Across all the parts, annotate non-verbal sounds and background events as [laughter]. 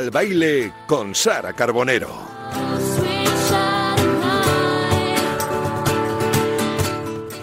el baile con Sara Carbonero.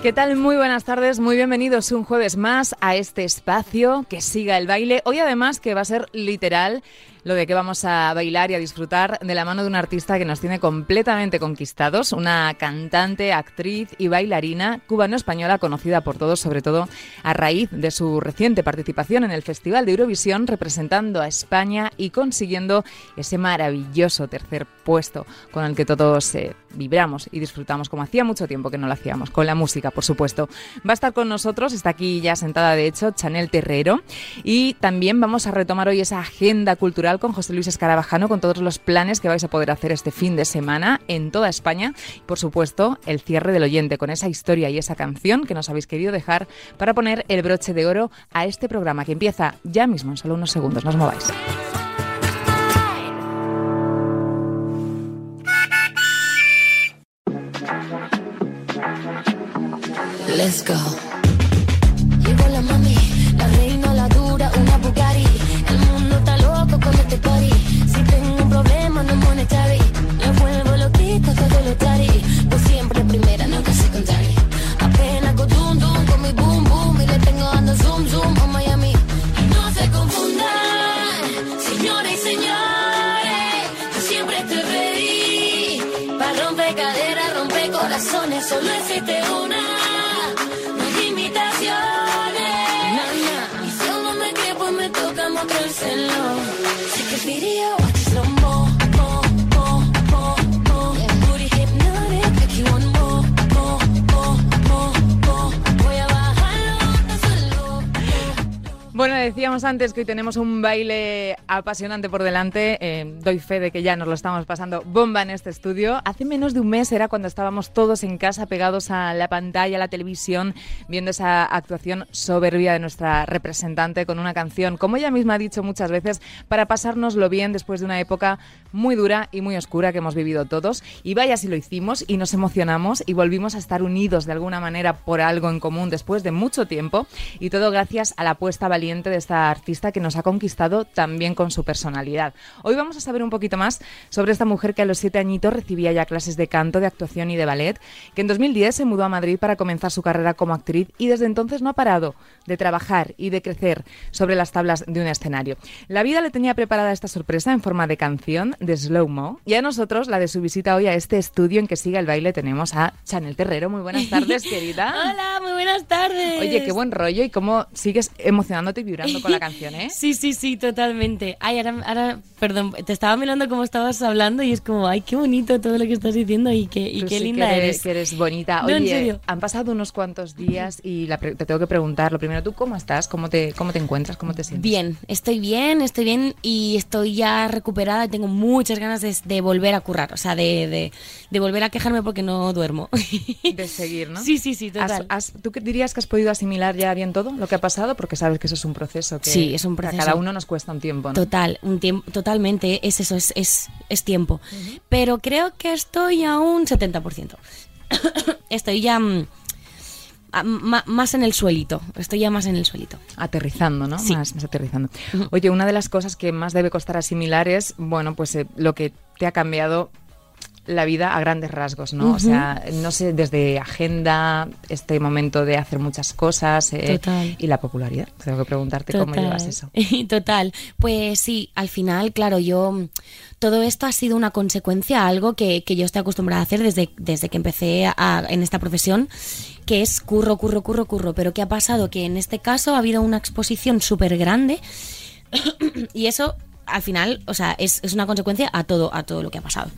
¿Qué tal? Muy buenas tardes, muy bienvenidos un jueves más a este espacio que siga el baile. Hoy además que va a ser literal lo de que vamos a bailar y a disfrutar de la mano de un artista que nos tiene completamente conquistados, una cantante, actriz y bailarina cubano-española conocida por todos, sobre todo a raíz de su reciente participación en el Festival de Eurovisión representando a España y consiguiendo ese maravilloso tercer puesto con el que todos eh, vibramos y disfrutamos como hacía mucho tiempo que no lo hacíamos, con la música, por supuesto. Va a estar con nosotros, está aquí ya sentada de hecho, Chanel Terrero, y también vamos a retomar hoy esa agenda cultural con José Luis Escarabajano, con todos los planes que vais a poder hacer este fin de semana en toda España. Y por supuesto, el cierre del oyente con esa historia y esa canción que nos habéis querido dejar para poner el broche de oro a este programa que empieza ya mismo en solo unos segundos. No os mováis. Let's go. Party. Si tengo un problema, no monetary. Me vuelvo loquito, todo lo tari. Pues siempre primera, nunca secondary. Apenas con dum dum, con mi boom boom. Y le tengo dando zoom zoom a Miami. Y no se confundan, señores y señores. Yo siempre estoy ready. Para romper caderas, romper corazones. Solo existe con decíamos antes que hoy tenemos un baile apasionante por delante. Eh, doy fe de que ya nos lo estamos pasando bomba en este estudio. Hace menos de un mes era cuando estábamos todos en casa pegados a la pantalla, a la televisión, viendo esa actuación soberbia de nuestra representante con una canción, como ella misma ha dicho muchas veces, para pasárnoslo bien después de una época muy dura y muy oscura que hemos vivido todos. Y vaya si lo hicimos y nos emocionamos y volvimos a estar unidos de alguna manera por algo en común después de mucho tiempo. Y todo gracias a la apuesta valiente de esta artista que nos ha conquistado también con su personalidad. Hoy vamos a saber un poquito más sobre esta mujer que a los siete añitos recibía ya clases de canto, de actuación y de ballet, que en 2010 se mudó a Madrid para comenzar su carrera como actriz y desde entonces no ha parado de trabajar y de crecer sobre las tablas de un escenario. La vida le tenía preparada esta sorpresa en forma de canción, de slow mo, y a nosotros, la de su visita hoy a este estudio en que siga el baile, tenemos a Chanel Terrero. Muy buenas tardes, [laughs] querida. Hola, muy buenas tardes. Oye, qué buen rollo y cómo sigues emocionándote y vibrando con la canción, ¿eh? Sí, sí, sí, totalmente. Ay, ahora, ahora, perdón, te estaba mirando cómo estabas hablando y es como, ay, qué bonito todo lo que estás diciendo y qué, y Tú qué sí linda que eres, eres. que eres bonita. No, Oye, en serio. han pasado unos cuantos días y la pre- te tengo que preguntar, lo primero, ¿tú cómo estás? ¿Cómo te, cómo te encuentras? ¿Cómo te sientes? Bien, estoy bien, estoy bien y estoy ya recuperada y tengo muchas ganas de, de volver a currar, o sea, de, de, de volver a quejarme porque no duermo. De seguir, ¿no? [laughs] Sí, sí, sí, ¿Has- total. has- ¿Tú qué dirías que has podido asimilar ya bien todo lo que ha pasado? Porque sabes que eso es un proceso que Sí, es un que a proceso. cada uno nos cuesta un tiempo, ¿no? Total, un tiempo, totalmente, es eso, es, es, es tiempo. Pero creo que estoy a un 70%. [coughs] estoy ya mm, más en el suelito, estoy ya más en el suelito. Aterrizando, ¿no? Sí. Más, más aterrizando. Oye, una de las cosas que más debe costar asimilar es, bueno, pues eh, lo que te ha cambiado la vida a grandes rasgos, ¿no? O sea, no sé, desde agenda, este momento de hacer muchas cosas eh, Total. y la popularidad. Tengo que preguntarte cómo llevas eso. [laughs] Total. Pues sí, al final, claro, yo. Todo esto ha sido una consecuencia, a algo que, que yo estoy acostumbrada a hacer desde, desde que empecé a- en esta profesión, que es curro, curro, curro, curro. Pero ¿qué ha pasado? Que en este caso ha habido una exposición súper grande [coughs] y eso al final, o sea, es, es una consecuencia a todo, a todo lo que ha pasado.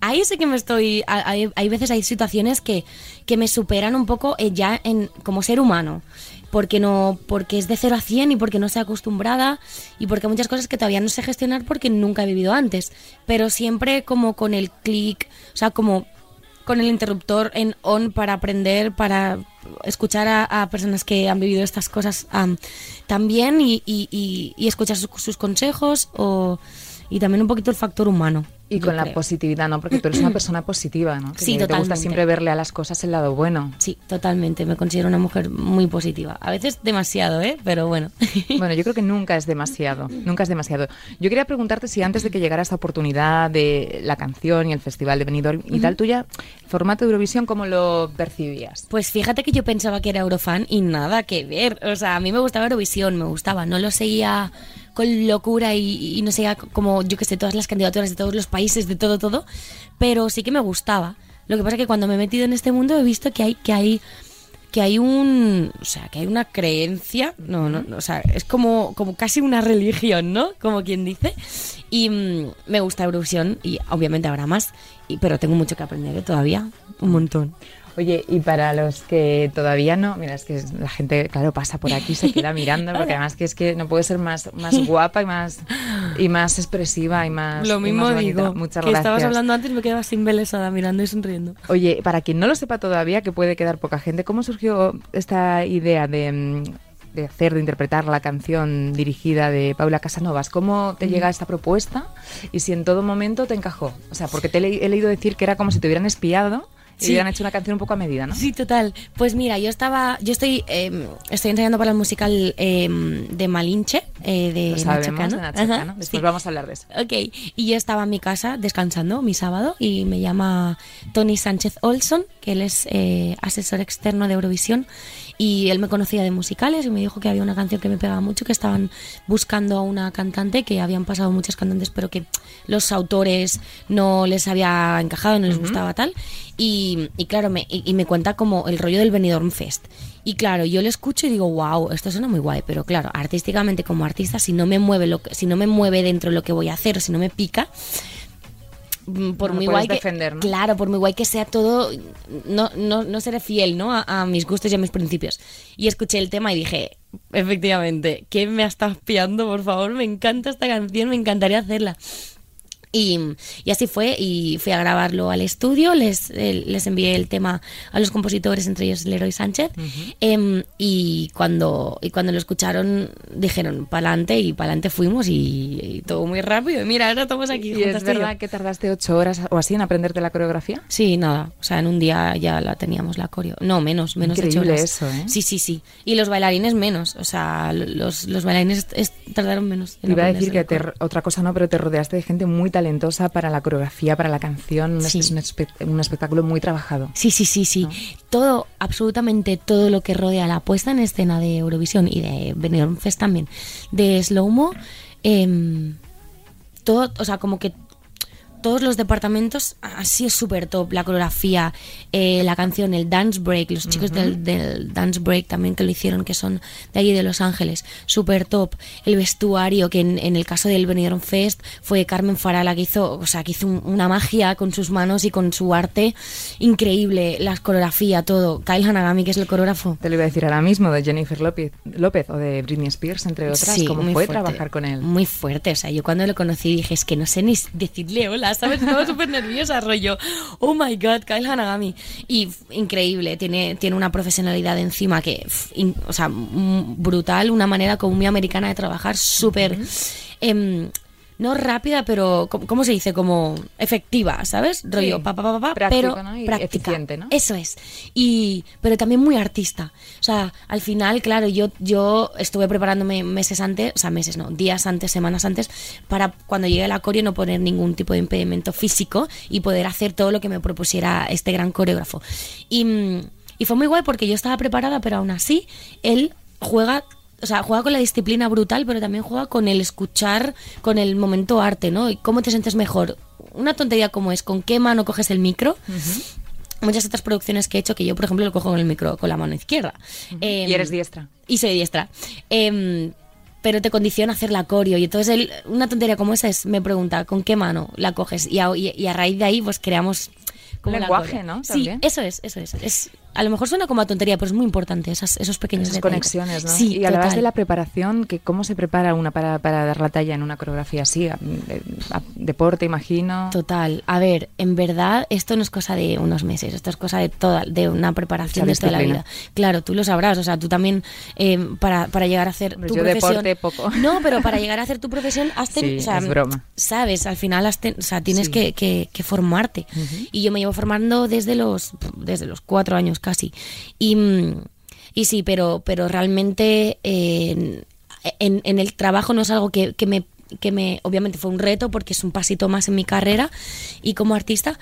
Ahí sí que me estoy. Hay, hay veces, hay situaciones que, que me superan un poco eh, ya en, como ser humano. Porque no, porque es de 0 a 100 y porque no estoy acostumbrada y porque hay muchas cosas que todavía no sé gestionar porque nunca he vivido antes. Pero siempre como con el clic, o sea, como con el interruptor en on para aprender, para escuchar a, personas que han vivido estas cosas am, también y, y- y- y escuchar su- sus consejos o y también un poquito el factor humano. Y con la positividad, ¿no? Porque tú eres una [clears throat] persona positiva, ¿no? Que Sí, te gusta siempre verle a las cosas el lado bueno. Sí, totalmente. Me considero una mujer muy positiva. A veces demasiado, ¿eh? Pero bueno. [laughs] Bueno, yo creo que nunca es demasiado, nunca es demasiado. Yo quería preguntarte si antes de que llegara esta oportunidad de la canción y el festival de Benidorm y tal, tú ya, el formato de Eurovisión, ¿cómo lo percibías? Pues fíjate que yo pensaba que era Eurofan y nada que ver. O sea, a mí me gustaba Eurovisión, me gustaba. No lo seguía con locura y, no seguía como, yo que sé, todas las candidaturas de todos los países, de todo, todo. Pero sí que me gustaba. Lo que pasa es que cuando me he metido en este mundo he visto que hay, que hay, que hay un, o sea, que hay una creencia, no, no, no, o sea, es como, como casi una religión, ¿no? Como quien dice. Y mm, me gusta Eurovisión y obviamente habrá más, y, pero tengo mucho que aprender ¿eh? todavía, un montón. Oye, y para los que todavía no, mira, es que la gente, claro, pasa por aquí, se queda mirando, porque además que es que no puede ser más, más guapa y más, y más expresiva y más. Lo mismo más digo. Muchas que gracias. estabas hablando antes me quedaba sin belesada mirando y sonriendo. Oye, para quien no lo sepa todavía, que puede quedar poca gente, ¿cómo surgió esta idea de, de hacer, de interpretar la canción dirigida de Paula Casanovas? ¿Cómo te llega esta propuesta y si en todo momento te encajó? O sea, porque te he leído decir que era como si te hubieran espiado y Sí. hubieran hecho una canción un poco a medida, ¿no? Sí, total. Pues mira, yo estaba, yo estoy, eh, estoy ensayando para el musical eh, de Malinche, eh, de Lo sabemos, de Ajá. Después sí. vamos a hablar de eso. Ok, y yo estaba en mi casa descansando mi sábado y me llama Tony Sánchez Olson, que él es eh, asesor externo de Eurovisión y él me conocía de musicales y me dijo que había una canción que me pegaba mucho, que estaban buscando a una cantante, que habían pasado muchas cantantes, pero que los autores no les había encajado, no les gustaba tal. Y, y claro, me, y, y me cuenta como el rollo del Benidorm Fest. Y claro, yo le escucho y digo, wow, esto suena muy guay, pero claro, artísticamente como artista, si no me mueve lo que, si no me mueve dentro lo que voy a hacer, si no me pica, por No lo muy guay que claro por muy guay que sea todo no no no seré fiel no a, a mis gustos y a mis principios. Y escuché el tema y dije efectivamente ¿qué me estás espiando por favor me encanta esta canción me encantaría hacerla y, y así fue, y fui a grabarlo al estudio, les, eh, les envié el tema a los compositores, entre ellos Leroy Sánchez, em, y, cuando, y cuando lo escucharon dijeron, pa'lante, y pa'lante fuimos, y, y todo muy rápido, y mira, ahora estamos aquí. ¿Y es yo. verdad que tardaste ocho horas o así en aprenderte la coreografía? Sí, nada, o sea, en un día ya la teníamos la coreo. No, menos, menos de ocho Increíble horas. eso, ¿eh? Sí, sí, sí. Y los bailarines menos, o sea, los, los bailarines es- tardaron menos. en Iba a decir que te- otra cosa no, pero te rodeaste de gente muy talentosa para la coreografía, para la canción. Sí. Es un, espe- un espectáculo muy trabajado. Sí, sí, sí, sí. Todo, absolutamente todo lo que rodea la puesta en escena de Eurovisión y de Benidorm Fest también, de Slowmo, em, todo, o sea, como que todos los departamentos así es súper top la coreografía eh, la canción el dance break los chicos del, del dance break también que lo hicieron que son de allí de Los Ángeles súper top el vestuario que en, en el caso del Benidorm Fest fue Carmen Farala que hizo o sea que hizo un- una magia con sus manos y con su arte increíble la coreografía todo Kyle Hanagami que es el coreógrafo Te lo iba a decir ahora mismo de Jennifer López, López o de Britney Spears, entre otras. Sí, ¿Cómo muy fue fuerte. trabajar con él? Muy fuerte, o sea, yo cuando lo conocí dije, es que no sé ni decirle hola, ¿sabes? Estaba súper nerviosa, rollo, oh my god, Kyle Hanagami. Y increíble, tiene, tiene una profesionalidad encima que, in- o sea, brutal, una manera como muy americana de trabajar, súper... no rápida, pero ¿cómo cómo se dice? Como efectiva, ¿sabes? Rollo, Sí. pa, pa, pa, pa, Práctico, pero ¿no? Y práctica. eficiente, ¿no? Eso es. Y, pero también muy artista. O sea, al final, claro, yo, yo estuve preparándome meses antes, o sea, meses no, días antes, semanas antes, para cuando llegue el acorio no poner ningún tipo de impedimento físico y poder hacer todo lo que me propusiera este gran coreógrafo. Y, y fue muy guay porque yo estaba preparada, pero aún así, él juega o sea, juega con la disciplina brutal, pero también juega con el escuchar, con el momento arte, ¿no? Y cómo te sientes mejor. Una tontería como es, ¿con qué mano coges el micro? Muchas otras producciones que he hecho que yo, por ejemplo, lo cojo con el micro con la mano izquierda. Em, Y eres diestra. y soy diestra. Em, pero te condiciona hacer la coreo. Y entonces él, una tontería como esa es, me pregunta, ¿con qué mano la coges? Y a, y- y a raíz de ahí, pues creamos... como la lenguaje, coreo. ¿no? Sí, También. eso es, eso es. Es a lo mejor suena como a tontería, pero es muy importante esas, esos pequeños Esas conexiones, ¿no? Sí, y hablabas de la preparación, que cómo se prepara una para, para dar la talla en una coreografía así, a- eh, a- deporte, imagino. Total. A ver, en verdad esto no es cosa de unos meses, esto es cosa de toda, de una preparación de toda la vida. Claro, tú lo sabrás, o sea, tú también eh, para, para llegar a hacer tu yo profesión. deporte poco. [laughs] No, pero para llegar a hacer tu profesión has ten- Sí, o sea, es broma. sabes, al final has ten- o sea, tienes Sí. que, que- que formarte. Y yo me llevo formando desde los desde los cuatro años casi. Y, y sí, pero, pero realmente eh, en, en el trabajo no es algo que, que me que me obviamente fue un reto porque es un pasito más en mi carrera y como artista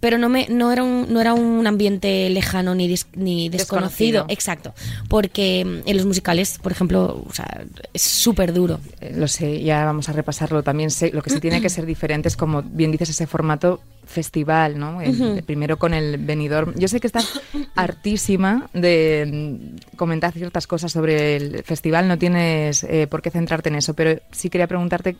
pero no me no era un no era un ambiente lejano ni dis- ni desconocido, Desconocido. exacto porque mm, en los musicales por ejemplo o sea es súper duro Eh, Lo sé, ya vamos a repasarlo también. Sé, lo que sí tiene que ser diferente es, como bien dices, ese formato festival, ¿no? El- Primero con el venidor. Yo sé que estás hartísima de mm, comentar ciertas cosas sobre el festival, no tienes eh, por qué centrarte en eso, pero sí quería preguntarte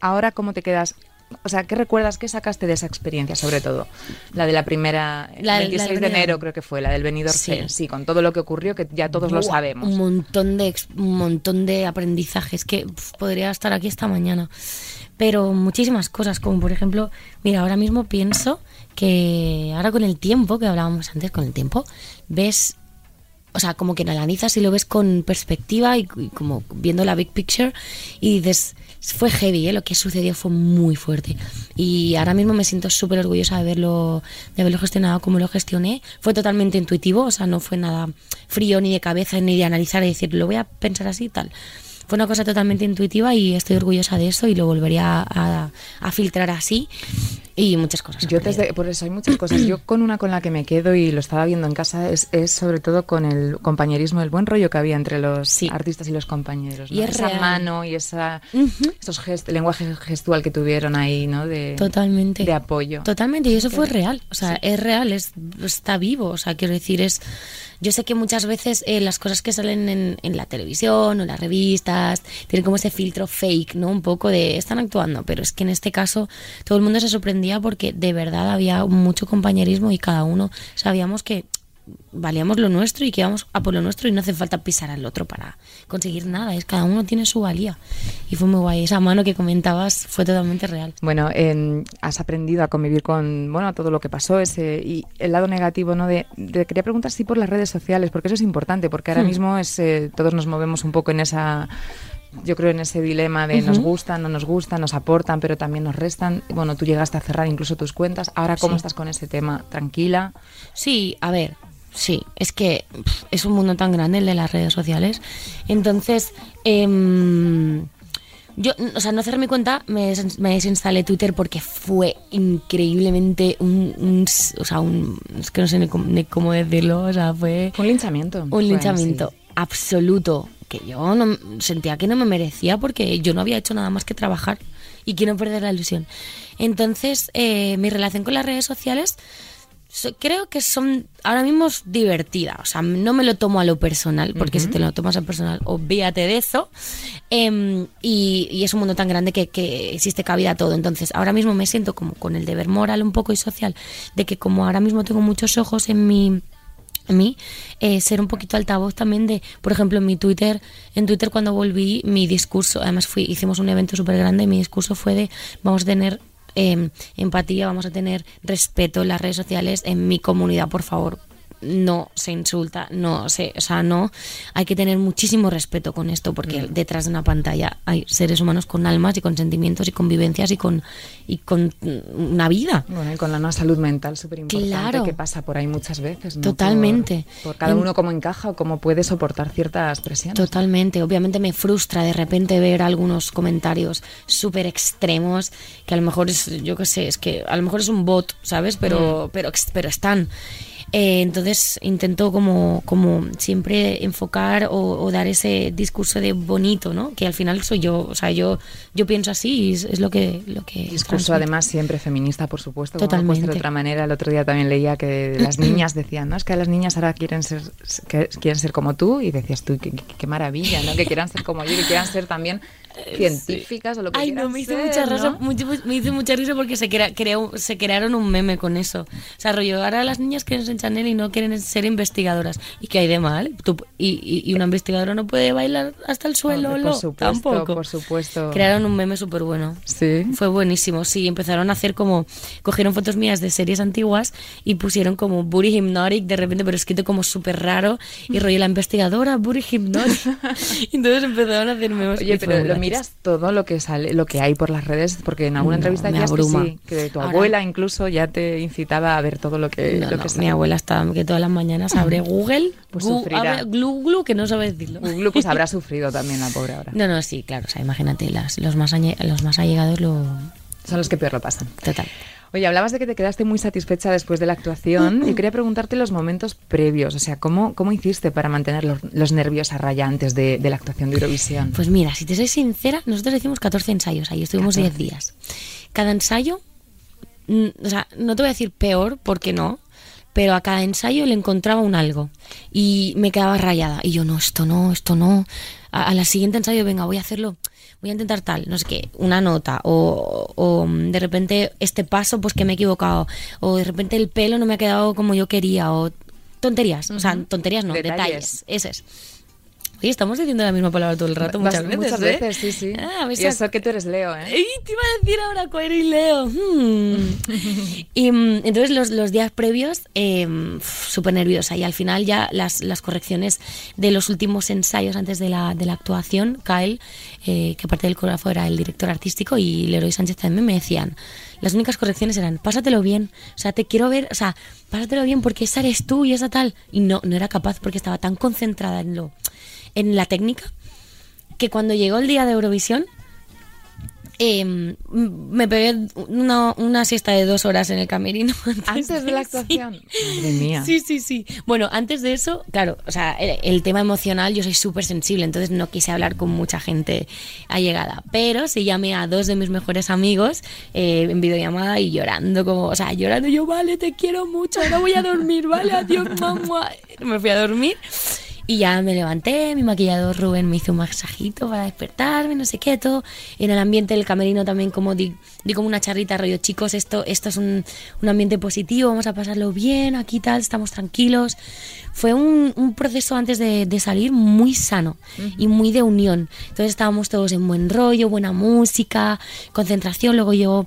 ahora cómo te quedas. O sea, ¿qué recuerdas, qué sacaste de esa experiencia, sobre todo? La de la primera, el La del- la 26 del de enero creo que fue, la del Benidorm Sí. Sí, con todo lo que ocurrió, que ya todos lo sabemos. Un montón de un montón de aprendizajes que pf, podría estar aquí esta mañana. Pero muchísimas cosas, como por ejemplo, mira, ahora mismo pienso que ahora con el tiempo, que hablábamos antes, con el tiempo, ves, o sea, como que lo analizas y lo ves con perspectiva y, y como viendo la big picture y dices, fue heavy, ¿eh? lo que sucedió fue muy fuerte. Y ahora mismo me siento súper orgullosa de haberlo, de haberlo gestionado como lo gestioné. Fue totalmente intuitivo, o sea, no fue nada frío ni de cabeza ni de analizar y decir, lo voy a pensar así y tal. Fue una cosa totalmente intuitiva y estoy orgullosa de eso y lo volvería a, a filtrar así y muchas cosas. Yo desde, por eso hay muchas cosas. Yo con una con la que me quedo y lo estaba viendo en casa es, es sobre todo con el compañerismo, el buen rollo que había entre los Sí. artistas y los compañeros. Y esa real. mano y esa, esos gest, el lenguaje gestual que tuvieron ahí, ¿no? De, Totalmente. de apoyo. Totalmente, y eso fue real, o sea, es real, es, está vivo, o sea, quiero decir, es... Yo sé que muchas veces eh, las cosas que salen en, en la televisión o en las revistas tienen como ese filtro fake, ¿no? Un poco de están actuando, pero es que en este caso todo el mundo se sorprendía porque de verdad había mucho compañerismo y cada uno sabíamos que valíamos lo nuestro y que íbamos a por lo nuestro y no hace falta pisar al otro para conseguir nada, es cada uno tiene su valía. Y fue muy guay, esa mano que comentabas fue totalmente real. Bueno, em, has aprendido a convivir con bueno todo lo que pasó ese y el lado negativo, ¿no? De, de- quería preguntar si por las redes sociales, porque eso es importante, porque ahora Hmm. mismo es eh, todos nos movemos un poco en esa yo creo en ese dilema de nos gustan, no nos gustan, nos aportan, pero también nos restan. Bueno, tú llegaste a cerrar incluso tus cuentas. Ahora, ¿cómo Sí. estás con ese tema? ¿Tranquila? Sí, a ver, sí, es que es un mundo tan grande el de las redes sociales. Entonces, em, yo, o sea, no cerré mi cuenta, me, des- me desinstalé Twitter porque fue increíblemente un, un o sea, un, es que no sé ni cómo, ni cómo decirlo, o sea, fue un linchamiento. un linchamiento sí. absoluto que yo no, sentía que no me merecía porque yo no había hecho nada más que trabajar y quiero perder la ilusión. Entonces, eh, mi relación con las redes sociales so- creo que son ahora mismo es divertida. O sea, no me lo tomo a lo personal, porque si te lo tomas a personal, olvídate de eso. Em, y, y es un mundo tan grande que, que existe cabida a todo. Entonces, ahora mismo me siento como con el deber moral un poco y social de que como ahora mismo tengo muchos ojos en mi a mí eh, ser un poquito altavoz también de, por ejemplo, en mi Twitter, en Twitter cuando volví, mi discurso, además fui, hicimos un evento súper grande y mi discurso fue de vamos a tener eh, empatía, vamos a tener respeto en las redes sociales, en mi comunidad, por favor. No se insulta, no se, o sea, no, hay que tener muchísimo respeto con esto porque detrás de una pantalla hay seres humanos con almas y con sentimientos y con vivencias y con y con mm, una vida. Bueno, y con la salud mental súper importante Claro. que pasa por ahí muchas veces. ¿no? Totalmente. Por, por cada uno cómo encaja o cómo puede soportar ciertas presiones. Totalmente, obviamente me frustra de repente ver algunos comentarios súper extremos que a lo mejor es, yo qué sé, es que a lo mejor es un bot, ¿sabes? Pero, pero, ex- pero están. Eh, entonces intento como, como siempre enfocar o, o dar ese discurso de bonito, ¿no? Que al final soy yo, o sea, yo, yo pienso así y es, es lo que... Lo que Discurso además siempre feminista, por supuesto. como puede ser de Totalmente. otra manera. El otro día también leía que las [laughs] niñas decían, no, es que las niñas ahora quieren ser, que quieren ser como tú y decías tú, qué, qué- qué maravilla, ¿no? Que quieran ser como yo, que quieran ser también científicas o lo que Ay, no, me hizo ser, mucha risa, ¿no? mucho- me hizo mucha risa porque se, crea- creó- se crearon un meme con eso. O sea, rollo, ahora las niñas quieren ser Chanel y no quieren ser investigadoras. ¿Y qué hay de mal? Tú- y, y- y una investigadora no puede bailar hasta el suelo, por supuesto, tampoco. por supuesto. Crearon un meme súper bueno. Sí. Fue buenísimo, sí, empezaron a hacer como, cogieron fotos mías de series antiguas y pusieron como Booty Hypnotic de repente, pero escrito como súper raro y rollo la investigadora, Booty Hypnotic. [laughs] [laughs] entonces empezaron a hacer memes. Oye, pero lo. Miras todo lo que sale, lo que hay por las redes, porque en alguna No, entrevista decías que sí, que tu Ahora- abuela incluso ya te incitaba a ver todo lo que, No, lo no, que mi sale. abuela está que todas las mañanas abre [laughs] Google, Pues gu- sufrirá. abre glu glu, que no sabe decirlo. Google pues habrá [laughs] sufrido también la pobre ahora. No, no, sí, claro, o sea, imagínate, las, los, más los más allegados lo... Son los que peor lo pasan. Total. Oye, hablabas de que te quedaste muy satisfecha después de la actuación y quería preguntarte los momentos previos, o sea, ¿cómo, cómo hiciste para mantener los, los nervios a raya antes de, de la actuación de Eurovisión? Pues mira, si te soy sincera, nosotros hicimos 14 ensayos, ahí estuvimos 10 días. Cada ensayo, mm, o sea, no te voy a decir peor, porque no, pero a cada ensayo le encontraba un algo y me quedaba rayada. Y yo, no, esto no, esto no. A, a la siguiente ensayo, venga, voy a hacerlo, voy a intentar tal, no sé qué, una nota, o, o mm, de repente este paso, pues que me he equivocado, o de repente el pelo no me ha quedado como yo quería, o tonterías, o sea, tonterías no, Detalles. detalles, ese es. Oye, estamos diciendo la misma palabra todo el rato, muchas Bast- veces. Muchas ¿eh? veces, sí, sí. Ah, y a- eso que tú eres Leo, ¿eh? Ey, te iba a decir ahora Cuero y Leo. Hmm. [laughs] y mm, entonces los, los días previos, eh, uf, súper nerviosa. Y al final ya las, las correcciones de los últimos ensayos antes de la, de la actuación, Kyle, eh, que aparte del coreógrafo era el director artístico, y Leroy Sánchez también me decían, las únicas correcciones eran, pásatelo bien, o sea, te quiero ver, o sea, pásatelo bien porque esa eres tú y esa tal. Y no, no era capaz porque estaba tan concentrada en lo, en la técnica, que cuando llegó el día de Eurovisión, eh, m- me pegué una, una siesta de dos horas en el camerino. [laughs] Antes de la sí. actuación. Madre mía. Sí, sí, sí. Bueno, antes de eso, claro, o sea, el, el tema emocional, yo soy súper sensible, entonces no quise hablar con mucha gente allegada. Pero sí llamé a dos de mis mejores amigos eh, en videollamada y llorando, como, o sea, llorando, yo, vale, te quiero mucho, ahora voy a dormir, vale, adiós, mamá. Me fui a dormir. Y ya me levanté, mi maquillador Rubén me hizo un masajito para despertarme, no sé qué, todo. En el ambiente del camerino también como di, di como una charrita, rollo, chicos, esto, esto es un, un ambiente positivo, vamos a pasarlo bien, aquí tal, estamos tranquilos. Fue un, un proceso antes de, de salir muy sano y muy de unión. Entonces estábamos todos en buen rollo, buena música, concentración, luego yo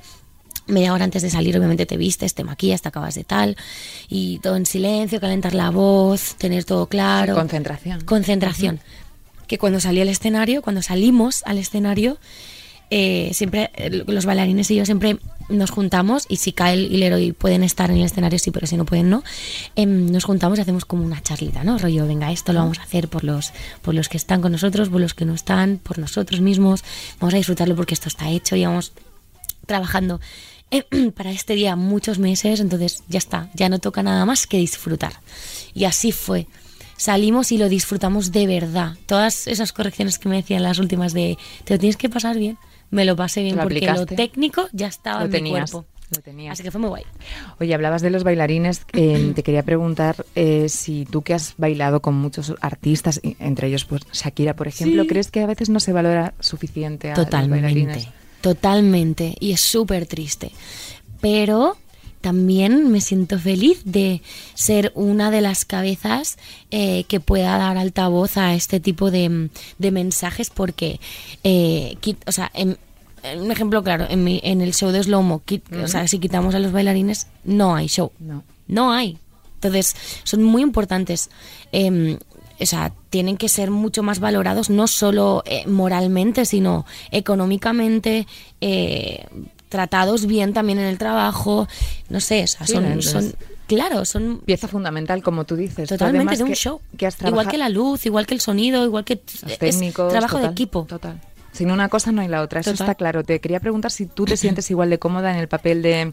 media hora antes de salir obviamente te vistes, te maquillas, te acabas de tal y todo en silencio, calentar la voz, tener todo claro. Concentración. Concentración. Que cuando salí al escenario, cuando salimos al escenario, eh, siempre eh, los bailarines y yo siempre nos juntamos y si Kyle y Leroy pueden estar en el escenario sí, pero si no pueden no, em, nos juntamos y hacemos como una charlita, ¿no? Rollo, venga, esto lo vamos a hacer por los, por los que están con nosotros, por los que no están, por nosotros mismos, vamos a disfrutarlo porque esto está hecho y vamos trabajando eh, [clears throat] para este día muchos meses, entonces ya está, ya no toca nada más que disfrutar. Y así fue. Salimos y lo disfrutamos de verdad. Todas esas correcciones que me decían las últimas de te lo tienes que pasar bien, me lo pasé bien Lo porque aplicaste. lo técnico ya estaba Lo en tenías, mi cuerpo. lo tenías. Así que fue muy guay. Oye, hablabas de los bailarines. eh, te quería preguntar eh, si tú que has bailado con muchos artistas, entre ellos pues Shakira, por ejemplo, Sí. ¿crees que a veces no se valora suficiente a los Totalmente, bailarines? Totalmente. Y es súper triste. Pero también me siento feliz de ser una de las cabezas eh, que pueda dar altavoz a este tipo de, de mensajes porque, eh, o sea, en- en un ejemplo claro, en, mi- en el show de Slomo, o sea, si quitamos a los bailarines, no hay show. No. No hay. Entonces, son muy importantes. eh, o sea, tienen que ser mucho más valorados, no solo eh, moralmente, sino económicamente, eh, tratados bien también en el trabajo. No sé, o sea, Sí, son, claro, son Pieza fundamental, como tú dices. Totalmente de un que- show. que has igual que la luz, igual que el sonido, igual que los es técnicos. trabajo de total, equipo. Total. Sin una cosa no hay la otra, eso Total. está claro. Te quería preguntar si tú te sientes igual de cómoda en el papel de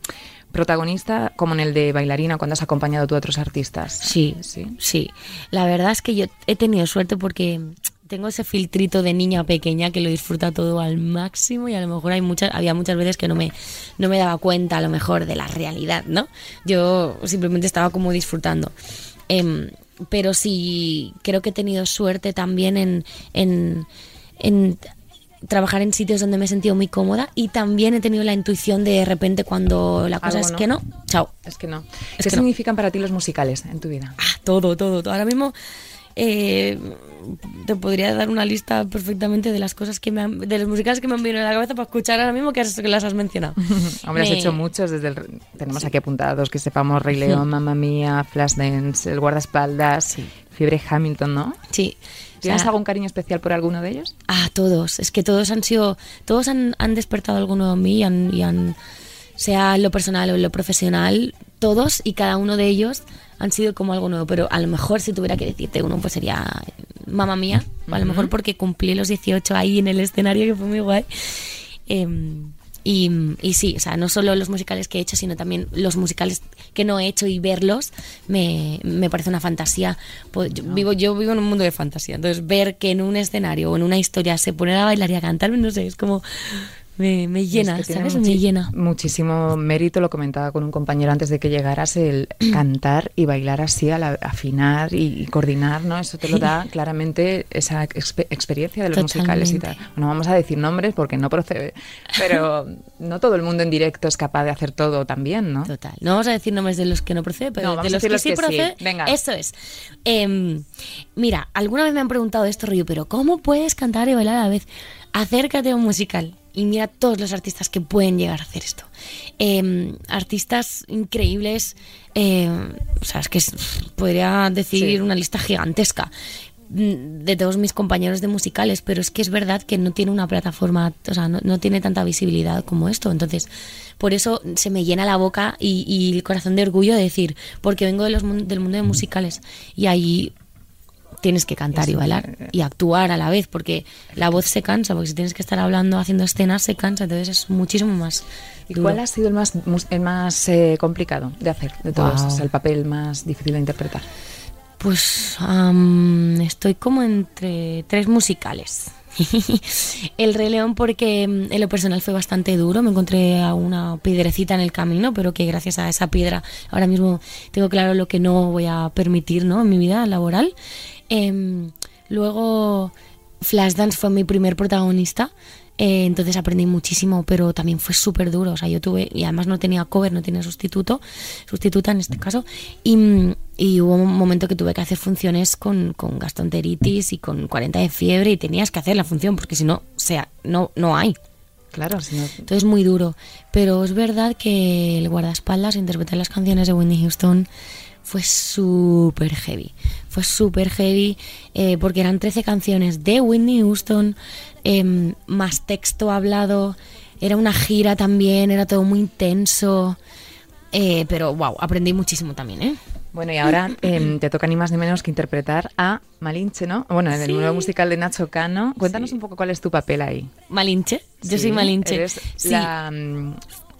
protagonista como en el de bailarina cuando has acompañado tú a otros artistas. Sí, Sí. sí. La verdad es que yo he tenido suerte porque tengo ese filtrito de niña pequeña que lo disfruta todo al máximo y a lo mejor hay muchas, había muchas veces que no me, no me daba cuenta a lo mejor de la realidad, ¿no? Yo simplemente estaba como disfrutando. Em, pero sí, creo que he tenido suerte también en, en, en trabajar en sitios donde me he sentido muy cómoda y también he tenido la intuición de de repente cuando la cosa Algo es no. que no, chao. Es que no. Es ¿Qué que no. significan para ti los musicales en tu vida? Ah, todo, todo, todo. Ahora mismo eh, te podría dar una lista perfectamente de las cosas que me han, de los musicales que me han venido a la cabeza para escuchar ahora mismo que, has- que las has mencionado. [laughs] Hombre, has Me- hecho muchos desde el... Tenemos aquí apuntados que sepamos Rey León, Mamma Mía, Flashdance, El Guardaespaldas, Fiebre Hamilton, ¿no? Sí. O ¿Tienes sea, algún cariño especial por alguno de ellos? Ah, todos. Es que todos han sido. Todos han, han despertado algo nuevo en mí y han, y han- Sea en lo personal o en lo profesional, todos y cada uno de ellos han sido como algo nuevo. Pero a lo mejor, si tuviera que decirte uno, pues sería Mamma Mía. o A lo mejor porque cumplí los 18 ahí en el escenario, que fue muy guay. Em, y, y sí, o sea, no solo los musicales que he hecho, sino también los musicales que no he hecho y verlos me, me parece una fantasía. Pues yo, vivo, yo vivo en un mundo de fantasía, entonces ver que en un escenario o en una historia se ponen a bailar y a cantar, no sé, es como me, me llena, Es que tiene ¿sabes? Me llena. Muchísimo mérito, lo comentaba con un compañero antes de que llegaras, el [clears throat] cantar y bailar así, a la- afinar y, y coordinar, ¿no? Eso te lo da claramente esa expe- experiencia de los musicales y tal. No vamos a decir nombres porque no procede, pero no todo el mundo en directo es capaz de hacer todo también, ¿no? Total. No vamos a decir nombres de los que no procede, pero No, de los que los sí que sí. procede. Venga. Eso es. Em, mira, alguna vez me han preguntado esto, rollo, pero ¿cómo puedes cantar y bailar a la vez? Acércate a un musical y mira todos los artistas que pueden llegar a hacer esto. Em, artistas increíbles, em, o sea, es que podría decir Sí. una lista gigantesca mm, de todos mis compañeros de musicales, pero es que es verdad que no tiene una plataforma, o sea, no, no tiene tanta visibilidad como esto. Entonces, por eso se me llena la boca y, y el corazón de orgullo de decir, porque vengo de los, mun- del mundo de musicales y ahí tienes que cantar y bailar y actuar a la vez, porque la voz se cansa, porque si tienes que estar hablando, haciendo escenas, se cansa, entonces es muchísimo más. ¿Y duro. cuál ha sido el más, el más eh, complicado de hacer de todos? Guau. O sea, el papel más difícil de interpretar. Pues am, estoy como entre tres musicales. [laughs] el Rey León porque mm, en lo personal fue bastante duro, me encontré a una piedrecita en el camino, pero que gracias a esa piedra ahora mismo tengo claro lo que no voy a permitir ¿no? en mi vida laboral. Em, luego Flashdance fue mi primer protagonista. eh, entonces aprendí muchísimo, pero también fue súper duro. O sea, yo tuve, y además no tenía cover, no tenía sustituto, sustituta en este caso. Y, y hubo un momento que tuve que hacer funciones con, con gastroenteritis y con 40 de fiebre y tenías que hacer la función, porque si no, o sea, no, no hay. Claro, si no- Entonces muy duro. Pero es verdad que el guardaespaldas, interpretar las canciones de Whitney Houston, fue súper heavy. Fue súper heavy eh, porque eran 13 canciones de Whitney Houston, em, más texto hablado. Era una gira también, era todo muy intenso. Eh, pero wow, aprendí muchísimo también, ¿eh? Bueno, y ahora [clears throat] em, te toca ni más ni menos que interpretar a Malinche, ¿no? Bueno, en el nuevo musical de Nacho Cano. Cuéntanos Sí. un poco cuál es tu papel ahí. Malinche. Yo Sí, soy Malinche. Eres Sí. la...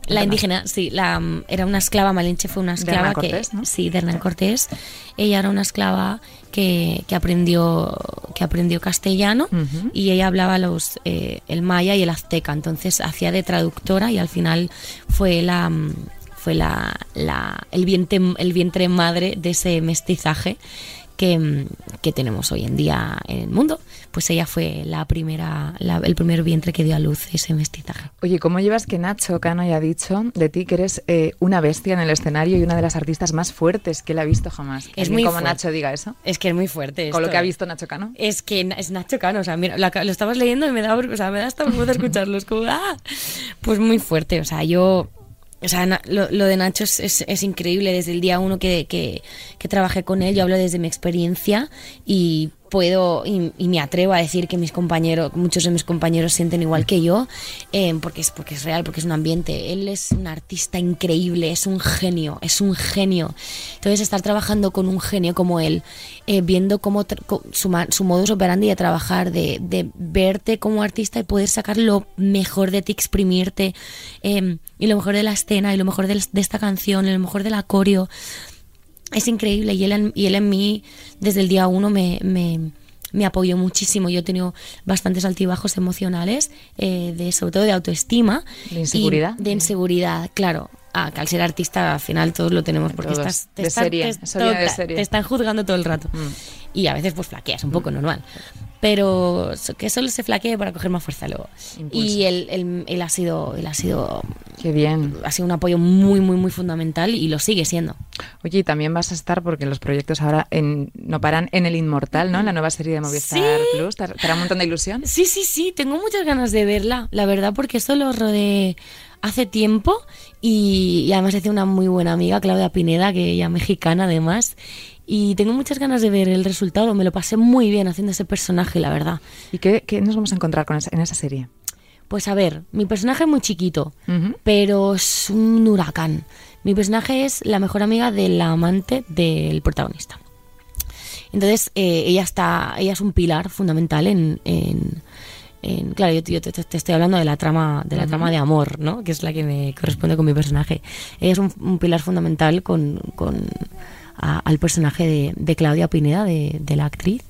La indígena, sí, la, mm, era una esclava, Malinche fue una De esclava Hernán que, sí, de Hernán Cortés. Ella era una esclava que, que aprendió que aprendió castellano y ella hablaba los eh, el maya y el azteca, entonces hacía de traductora y al final fue la mm, fue la, la el vientre el vientre madre de ese mestizaje que, mm, que tenemos hoy en día en el mundo. Pues ella fue la primera, la- el primer vientre que dio a luz ese mestizaje. Oye, ¿cómo llevas que Nacho Cano haya dicho de ti que eres eh, una bestia en el escenario y una de las artistas más fuertes que él ha visto jamás? Es muy como. Nacho diga eso. Es que es muy fuerte. Con lo esto, que ha ¿eh? visto Nacho Cano. Es que es Nacho Cano, o sea, mira, la- lo estabas leyendo y me da, o sea, me da hasta vergüenza escucharlo, es como, ¡ah! Pues muy fuerte, o sea, yo, o sea, lo, lo de Nacho es, es- increíble, desde el día uno que, que trabajé con él, yo hablo desde mi experiencia y puedo y, y me atrevo a decir que mis compañeros, muchos de mis compañeros sienten igual que yo, eh, porque es porque es real, porque es un ambiente. Él es un artista increíble, es un genio, es un genio. Entonces estar trabajando con un genio como él, eh, viendo cómo su, su modus operandi de trabajar, de, de verte como artista y poder sacar lo mejor de ti, exprimirte, eh, y lo mejor de la escena, y lo mejor del- de esta canción, y lo mejor del acorio es increíble y él en, y él en mí desde el día uno me, me, me apoyó muchísimo. Yo he tenido bastantes altibajos emocionales, eh, de, sobre todo de autoestima. ¿De inseguridad? y de inseguridad, claro. Ah, que al ser artista al final todos lo tenemos porque Todos. estás, te De están- serie, te- de serie. están juzgando todo el rato. Mm. Y a veces pues flaqueas un poco normal. Pero que solo se flaquee para coger más fuerza luego. Impulso. Y él, él- él ha sido, él ha sido, Qué bien. ha sido un apoyo muy, muy, muy fundamental y lo sigue siendo. Oye, y también vas a estar, porque los proyectos ahora en- no paran, en El Inmortal, ¿no? En la nueva serie de Movistar Sí. Plus. ¿Te hará un montón de ilusión? Sí, sí, sí, tengo muchas ganas de verla, la verdad, porque esto lo rodé hace tiempo y, y además hice una muy buena amiga, Claudia Pineda, que ella mexicana además. Y tengo muchas ganas de ver el resultado. Me lo pasé muy bien haciendo ese personaje, la verdad. ¿Y qué, qué nos vamos a encontrar con esa- en esa serie? Pues a ver, mi personaje es muy chiquito, pero es un huracán. Mi personaje es la mejor amiga de la amante del protagonista. Entonces, eh, ella está, ella es un pilar fundamental en, en- en- claro, yo, yo te, estoy hablando de la trama, de la trama de amor, ¿no? Que es la que me corresponde con mi personaje. Ella es un, un pilar fundamental con, con- a- al personaje de, de Claudia Pineda, de, de la actriz,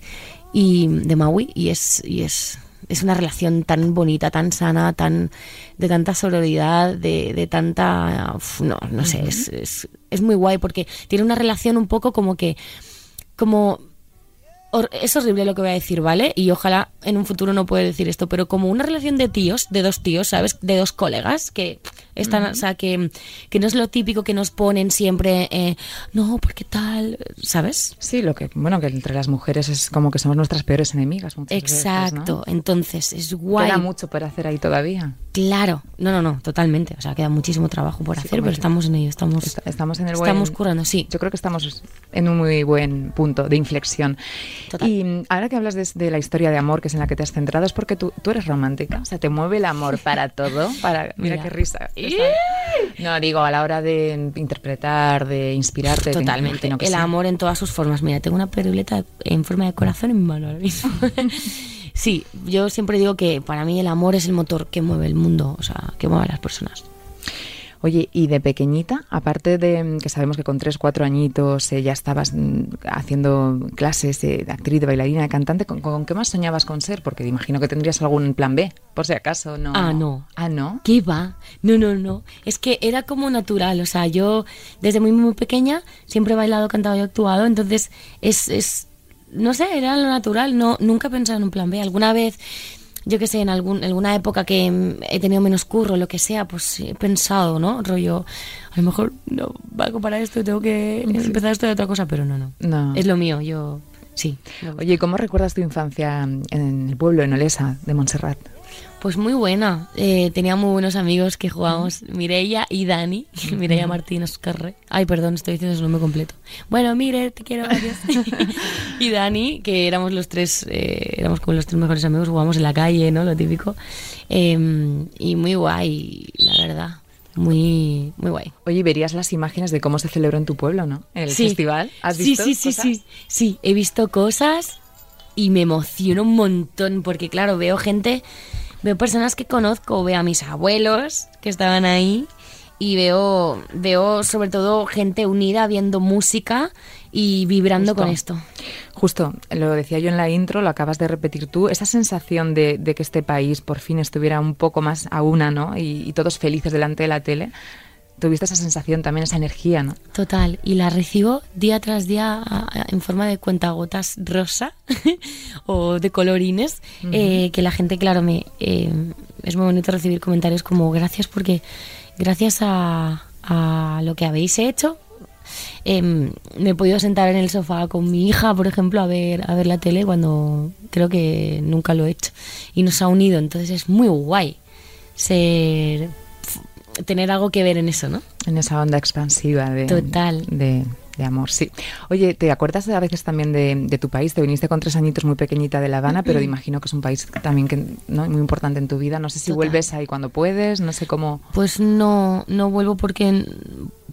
y de Maui, y es, y es, es una relación tan bonita, tan sana, tan de tanta sororidad, de, de tanta, uf, no, no sé, es, es, es muy guay porque tiene una relación un poco como que, como es horrible lo que voy a decir, ¿vale? Y ojalá en un futuro no pueda decir esto, pero como una relación de tíos, de dos tíos, ¿sabes? De dos colegas que están, o sea, que, que no es lo típico que nos ponen siempre, eh, no, porque tal, ¿sabes? Sí, lo que, bueno, que entre las mujeres es como que somos nuestras peores enemigas. muchas veces, ¿no? Exacto, entonces es guay. Queda mucho por hacer ahí todavía. Claro, no, no, no, totalmente. O sea, queda muchísimo trabajo por Sí, hacer, pero estamos en ello, estamos, Est- Estamos en el buen... estamos currando, sí. Yo creo que estamos en un muy buen punto de inflexión. Total. Y mm, ahora que hablas de, de la historia de amor que es en la que te has centrado, es porque tú, tú eres romántica. O sea, te mueve el amor [laughs] para todo. Para, mira, Mira. qué risa. No, digo, a la hora de interpretar, de inspirarte. te Totalmente. que El sí. amor en todas sus formas. Mira, tengo una peruleta en forma de corazón en mi mano ahora mismo. [laughs] sí, yo siempre digo que para mí el amor es el motor que mueve el mundo, o sea, que mueve a las personas. Oye, y de pequeñita, aparte de mm, que sabemos que con tres, cuatro añitos eh, ya estabas mm, haciendo clases eh, de actriz, de bailarina, de cantante, ¿con, con qué más soñabas con ser? Porque imagino que tendrías algún plan B, por si acaso, ¿no? Ah, no. Ah, ¿no? ¿Qué va? No, no, no. Es que era como natural. O sea, yo desde muy, muy pequeña siempre he bailado, cantado y actuado. Entonces, es, es no sé, era lo natural. No, nunca he pensado en un plan B. Alguna vez, yo qué sé, en algún, alguna época que mm, he tenido menos curro, lo que sea, pues he pensado, ¿no? Rollo, a lo mejor no valgo para esto, tengo que empezar esto de otra cosa, pero no, no. No. Es lo mío, yo sí. Oye, ¿y ¿cómo recuerdas tu infancia en el pueblo, en Olesa, de Montserrat? Pues muy buena. Eh, tenía muy buenos amigos que jugábamos, Mireia y Dani. [laughs] Mireia Martínez Carre. Ay, perdón, estoy diciendo su nombre completo. Bueno, Mire, te quiero, adiós. [laughs] y Dani, que éramos los tres, eh, éramos como los tres mejores amigos, jugábamos en la calle, ¿no? Lo típico. Eh, y muy guay, la verdad. Muy, muy guay. Oye, ¿y verías las imágenes de cómo se celebró en tu pueblo, ¿no? En el Sí. festival. ¿Has sí, visto sí, sí, cosas? sí, sí. He visto cosas y me emociono un montón porque, claro, veo gente, veo personas que conozco, veo a mis abuelos que estaban ahí y veo, veo sobre todo gente unida viendo música y vibrando Justo. con esto. Justo, lo decía yo en la intro, lo acabas de repetir tú, esa sensación de, de que este país por fin estuviera un poco más a una, ¿no? Y, y todos felices delante de la tele. Tuviste esa sensación también, esa energía, ¿no? Total, y la recibo día tras día en forma de cuentagotas rosa [laughs] o de colorines, eh, que la gente, claro, me eh, es muy bonito recibir comentarios como gracias porque gracias a, a lo que habéis hecho em, me he podido sentar en el sofá con mi hija, por ejemplo, a ver, a ver la tele cuando creo que nunca lo he hecho. Y nos ha unido, entonces es muy guay ser tener algo que ver en eso, ¿no? En esa onda expansiva de, Total. de, de amor, sí. Oye, ¿te acuerdas a veces también de, de tu país? Te viniste con tres añitos muy pequeñita de La Habana, pero imagino que es un país también que, ¿no? muy importante en tu vida. No sé si Total. vuelves ahí cuando puedes, no sé cómo... Pues no, no vuelvo porque,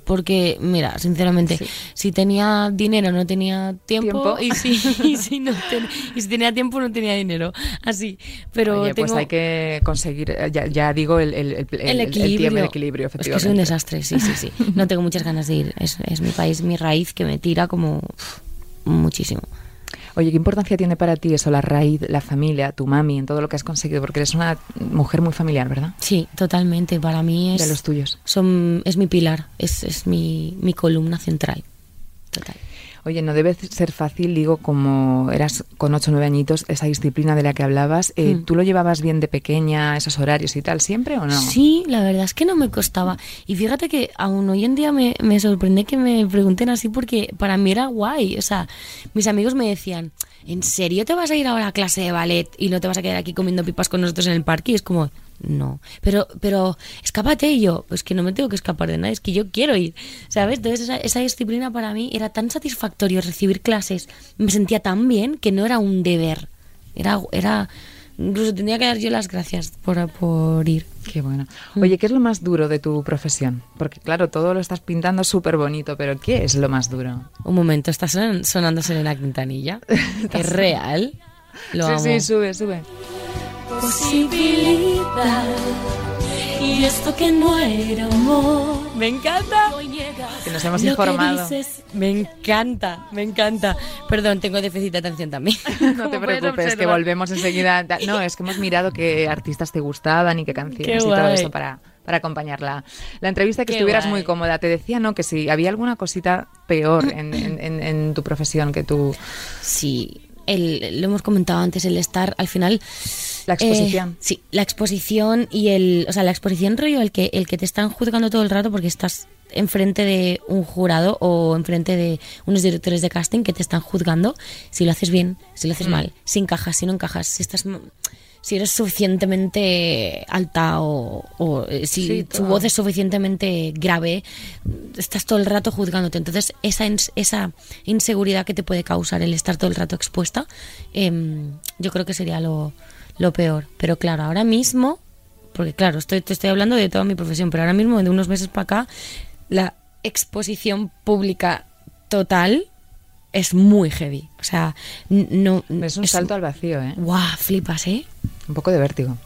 porque mira, sinceramente, Sí. si tenía dinero no tenía tiempo, Tiempo. Y, si, y, si no ten- y si tenía tiempo no tenía dinero, así. Pero Oye, pues tengo hay que conseguir, eh, ya, ya digo, el, el, el- el el equilibrio. tiempo, el equilibrio, es que efectivamente. soy un desastre, sí, sí, sí. No tengo muchas ganas de ir. Es, es mi país, mi raíz que me tira como muchísimo. Oye, ¿qué importancia tiene para ti eso, la raíz, la familia, tu mami, en todo lo que has conseguido? Porque eres una mujer muy familiar, ¿verdad? Sí, totalmente. Para mí es, De los tuyos. son, es mi pilar, es, es mi, mi columna central. Total. Oye, no debe ser fácil, digo, como eras con 8 o 9 añitos, esa disciplina de la que hablabas. Eh, Mm. ¿Tú lo llevabas bien de pequeña, esos horarios y tal, siempre o no? Sí, la verdad es que no me costaba. Y fíjate que aún hoy en día me, me sorprende que me pregunten así porque para mí era guay. O sea, mis amigos me decían, ¿en serio te vas a ir ahora a clase de ballet y no te vas a quedar aquí comiendo pipas con nosotros en el parque? Y es como, no. Pero, pero, escápate. Y yo, pues que no me tengo que escapar de nada, es que yo quiero ir. ¿Sabes? Entonces esa, esa disciplina para mí era tan satisfactorio recibir clases. Me sentía tan bien que no era un deber. Era, era, incluso tendría que dar yo las gracias por, por ir. Qué bueno. Mm. Oye, ¿qué es lo más duro de tu profesión? Porque claro, todo lo estás pintando súper bonito, pero ¿qué es lo más duro? Un momento, está son- sonando Selena Quintanilla. [laughs] ¿Es real? Lo amo. sí, sí, sube, sube. Posibilidad. Y esto que no era amor. Me encanta. Que nos hemos informado. dices, me encanta, me encanta. Perdón, tengo déficit de atención también. [laughs] No te preocupes, que volvemos enseguida. No, es que hemos mirado qué artistas te gustaban y qué canciones Qué y todo eso para, para acompañar la, la entrevista, que Qué estuvieras guay. muy cómoda. Te decía, ¿no? Que si había alguna cosita peor [laughs] en, en- en- en tu profesión que tú... Sí, el, lo hemos comentado antes, el estar al final. La exposición. eh, sí, la exposición y el. O sea, la exposición rollo, el que, el que te están juzgando todo el rato porque estás enfrente de un jurado o enfrente de unos directores de casting que te están juzgando si lo haces bien, si lo Mm. haces mal, si encajas, si no encajas, si estás. Si eres suficientemente alta o, o, eh, si Sí, tu voz es suficientemente grave, estás todo el rato juzgándote. Entonces, esa, esa inseguridad que te puede causar el estar todo el rato expuesta, em, yo creo que sería lo, lo peor. Pero claro, ahora mismo, porque claro, estoy, te estoy hablando de toda mi profesión, pero ahora mismo, de unos meses para acá, la exposición pública total es muy heavy. O sea, no... Es un salto al vacío, ¿eh? Guau, flipas, ¿eh? Un poco de vértigo.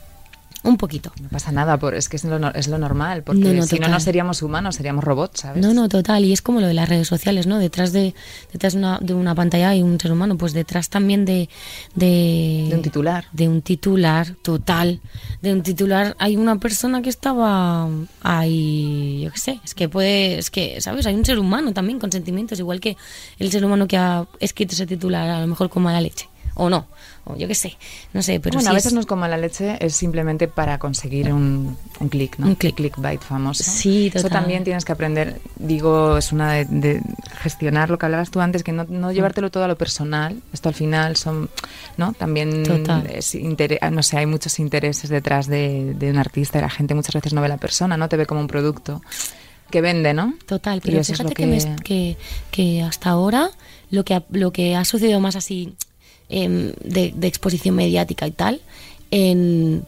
Un poquito. No pasa nada, por, es que es lo, es lo normal, porque No, no, si no, no seríamos humanos, seríamos robots, ¿sabes? No, no, total. Y es como lo de las redes sociales, ¿no? Detrás de, detrás de, una, de una pantalla hay un ser humano, pues detrás también de, de... De un titular. De un titular, total. De un titular hay una persona que estaba ahí, yo qué sé, es que puede, es que, ¿sabes? Hay un ser humano también con sentimientos, igual que el ser humano que ha escrito ese titular, a lo mejor con mala leche. O no, o yo qué sé, no sé, pero bueno, sí a veces es- no es como la leche, es simplemente para conseguir un, un clic, ¿no? Un clic. clickbait famoso. Sí, Eso total. también tienes que aprender, digo, es una de, de gestionar lo que hablabas tú antes, que no, no llevártelo todo a lo personal. Esto al final son, ¿no? También, Total. es intere- no sé, hay muchos intereses detrás de, de un artista y la gente muchas veces no ve la persona, ¿no? Te ve como un producto que vende, ¿no? Total, pero eso es fíjate que... me- que, que hasta ahora lo que, lo que ha sucedido más así em, de, de exposición mediática y tal, en,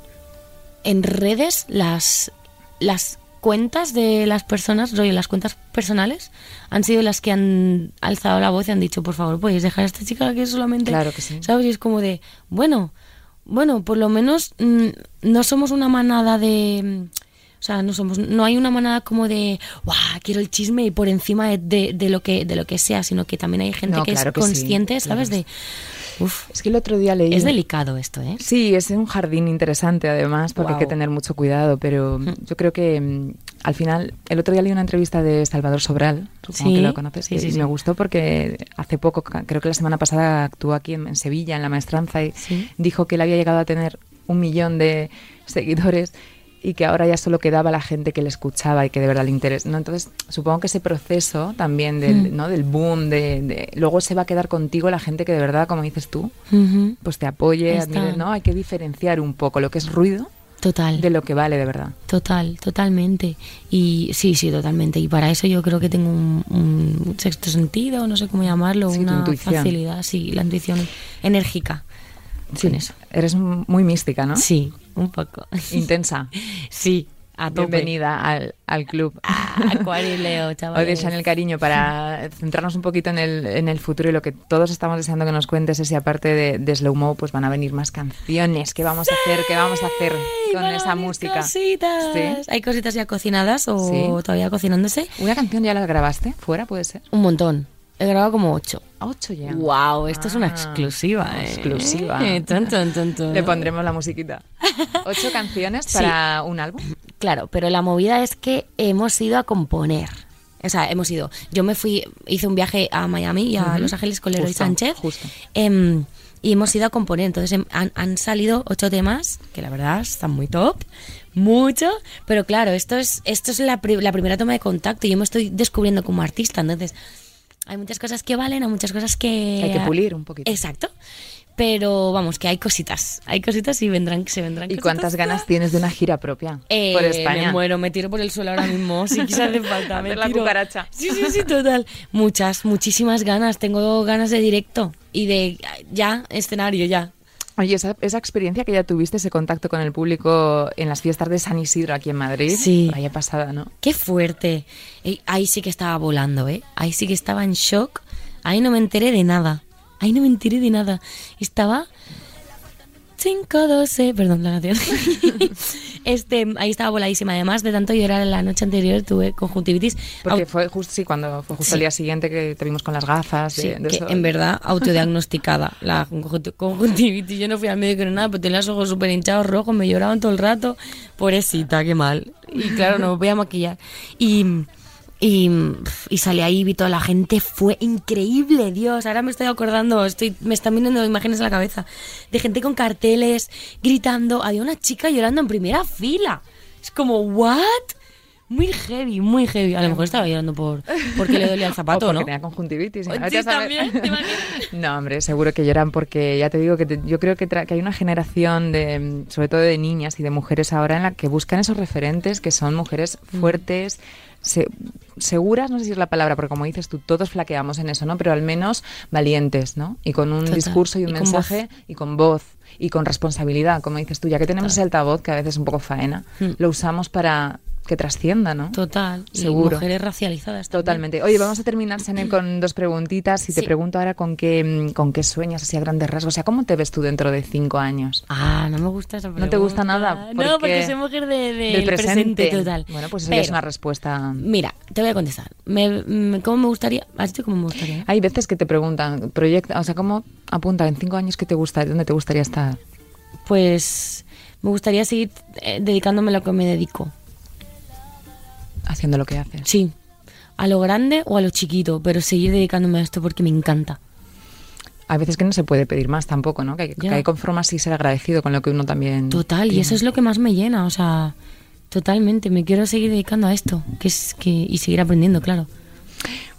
en redes las, las cuentas de las personas, rollo, las cuentas personales, han sido las que han alzado la voz y han dicho, por favor, podéis dejar a esta chica que solamente... Claro que sí. ¿Sabes? Y es como de, bueno, bueno, por lo menos mm, no somos una manada de... O sea, no somos, no hay una manada como de, ¡guau! Quiero el chisme y por encima de, de- de lo que de lo que sea, sino que también hay gente No, que claro es que consciente, ¿sabes? De, uf, Es que el otro día leí... es delicado esto, ¿eh? Sí, es un jardín interesante además, porque hay que tener mucho cuidado, pero yo creo que mm, al final, el otro día leí una entrevista de Salvador Sobral, supongo Sí, que lo conoces, sí, y sí, me gustó porque hace poco, creo que la semana pasada actuó aquí en, en Sevilla, en la maestranza, y dijo que él había llegado a tener un millón de seguidores y que ahora ya solo quedaba la gente que le escuchaba y que de verdad le interesa. ¿no? Entonces, supongo que ese proceso también del, Mm. ¿no? del boom, de, de- luego se va a quedar contigo la gente que de verdad, como dices tú, pues te apoye, admire, ¿no? Hay que diferenciar un poco lo que es ruido Total. de lo que vale de verdad. Total, totalmente. Y sí, sí, totalmente. Y para eso yo creo que tengo un, un sexto sentido, no sé cómo llamarlo, Sí, una facilidad, sí, la intuición enérgica. con eso. Eres muy mística, ¿no? Sí, un poco. Intensa. [laughs] sí, a. Bienvenida al, al club. [laughs] Ah, Acuario y Leo, Hoy chavales. de Chanel Cariño, para centrarnos un poquito en el, en el futuro y lo que todos estamos deseando que nos cuentes es si aparte de, de Slow Mo, pues van a venir más canciones. ¿Qué vamos a hacer? ¿Qué vamos a hacer con van esa música? Cositas. Sí. Hay cositas ya cocinadas o Sí. todavía cocinándose. ¿Una canción ya la grabaste? ¿Fuera puede ser? Un montón. He grabado como ocho. A ocho ya. Wow, esto es una Ah, exclusiva, ¿eh? exclusiva. Tun, tun, tun, tun. Le pondremos la musiquita. [laughs] Ocho canciones Sí. para un álbum. Claro, pero la movida es que hemos ido a componer. O sea, hemos ido. Yo me fui, hice un viaje a Miami y a Los Ángeles con Leroy Sánchez. justo. Em, y hemos ido a componer. Entonces em, han, han salido ocho temas que la verdad están muy top. Mucho. Pero claro, esto es, esto es la, pri- la primera toma de contacto. y Yo me estoy descubriendo como artista. Entonces, hay muchas cosas que valen, hay muchas cosas que. Hay que pulir un poquito. Exacto. Pero vamos, que hay cositas. Hay cositas y vendrán, se vendrán ¿Y cositas. cuántas ganas tienes de una gira propia Eh, por España? Me muero, me tiro por el suelo ahora mismo. Si [laughs] quizás hace falta. me la tiro. cucaracha. Sí, sí, sí, total. Muchas, muchísimas ganas. Tengo ganas de directo y de ya, escenario, ya. Oye, esa, esa experiencia que ya tuviste, ese contacto con el público en las fiestas de San Isidro aquí en Madrid, Sí. vaya pasada, ¿no? Qué fuerte. Ahí sí que estaba volando, ¿eh? Ahí sí que estaba en shock. Ahí no me enteré de nada. Ahí no me enteré de nada. Estaba 5, 12, perdón, la canción. [laughs] este, ahí estaba voladísima. Además de tanto llorar la noche anterior, tuve conjuntivitis. Porque fue justo, sí, cuando fue justo Sí. el día siguiente que te vimos con las gafas. Sí, de que eso. en verdad autodiagnosticada la conjunti- conjuntivitis. Yo no fui al médico ni nada, pero tenía los ojos súper hinchados, rojos, me lloraban todo el rato. Pobrecita, qué mal. Y claro, no me voy a maquillar. Y, y, y salí ahí, vi toda la gente, fue increíble, Dios. Ahora me estoy acordando, estoy, me están viniendo imágenes en la cabeza de gente con carteles, gritando. Había una chica llorando en primera fila. Es como, ¿what? Muy heavy, muy heavy. A lo mejor estaba llorando por porque le dolía el [laughs] O zapato, porque ¿no? tenía conjuntivitis. [laughs] No, hombre, seguro que lloran porque ya te digo que te- yo creo que, hay una generación de, sobre todo de niñas y de mujeres ahora en la que buscan esos referentes que son mujeres Mm. Se- seguras, no sé si es la palabra, porque como dices tú, todos flaqueamos en eso, ¿no? Pero al menos valientes, ¿no? Y con un Total. discurso y un Y mensaje y con voz y con responsabilidad, como dices tú, ya que tenemos ese altavoz que a veces es un poco faena, Mm. lo usamos para que trascienda, ¿no? Total. Y Seguro. mujeres racializadas. también. Totalmente. Oye, vamos a terminar, con dos preguntitas. Y te pregunto ahora con qué, mm, con qué sueñas, así a grandes rasgos. O sea, ¿cómo te ves tú dentro de cinco años? Ah, no me gusta esa pregunta. ¿No te gusta nada? No, porque soy mujer de, de- del presente. total. Bueno, pues eso ya es una respuesta. Mira, te voy a contestar. Me, me- ¿Cómo me gustaría? ¿Has dicho cómo me gustaría? Hay veces que te preguntan, proyecta, o sea, ¿cómo apunta en cinco años qué te gusta, dónde te gustaría estar? Pues me gustaría seguir eh, dedicándome a lo que me dedico. Haciendo lo que haces. Sí. A lo grande o a lo chiquito, pero seguir dedicándome a esto porque me encanta. Hay veces que no se puede pedir más tampoco, ¿no? Que, hay- que hay conformarse y ser agradecido con lo que uno también. Total, y eso es lo que más me llena, o sea, totalmente. Me quiero seguir dedicando a esto que es que y seguir aprendiendo, claro.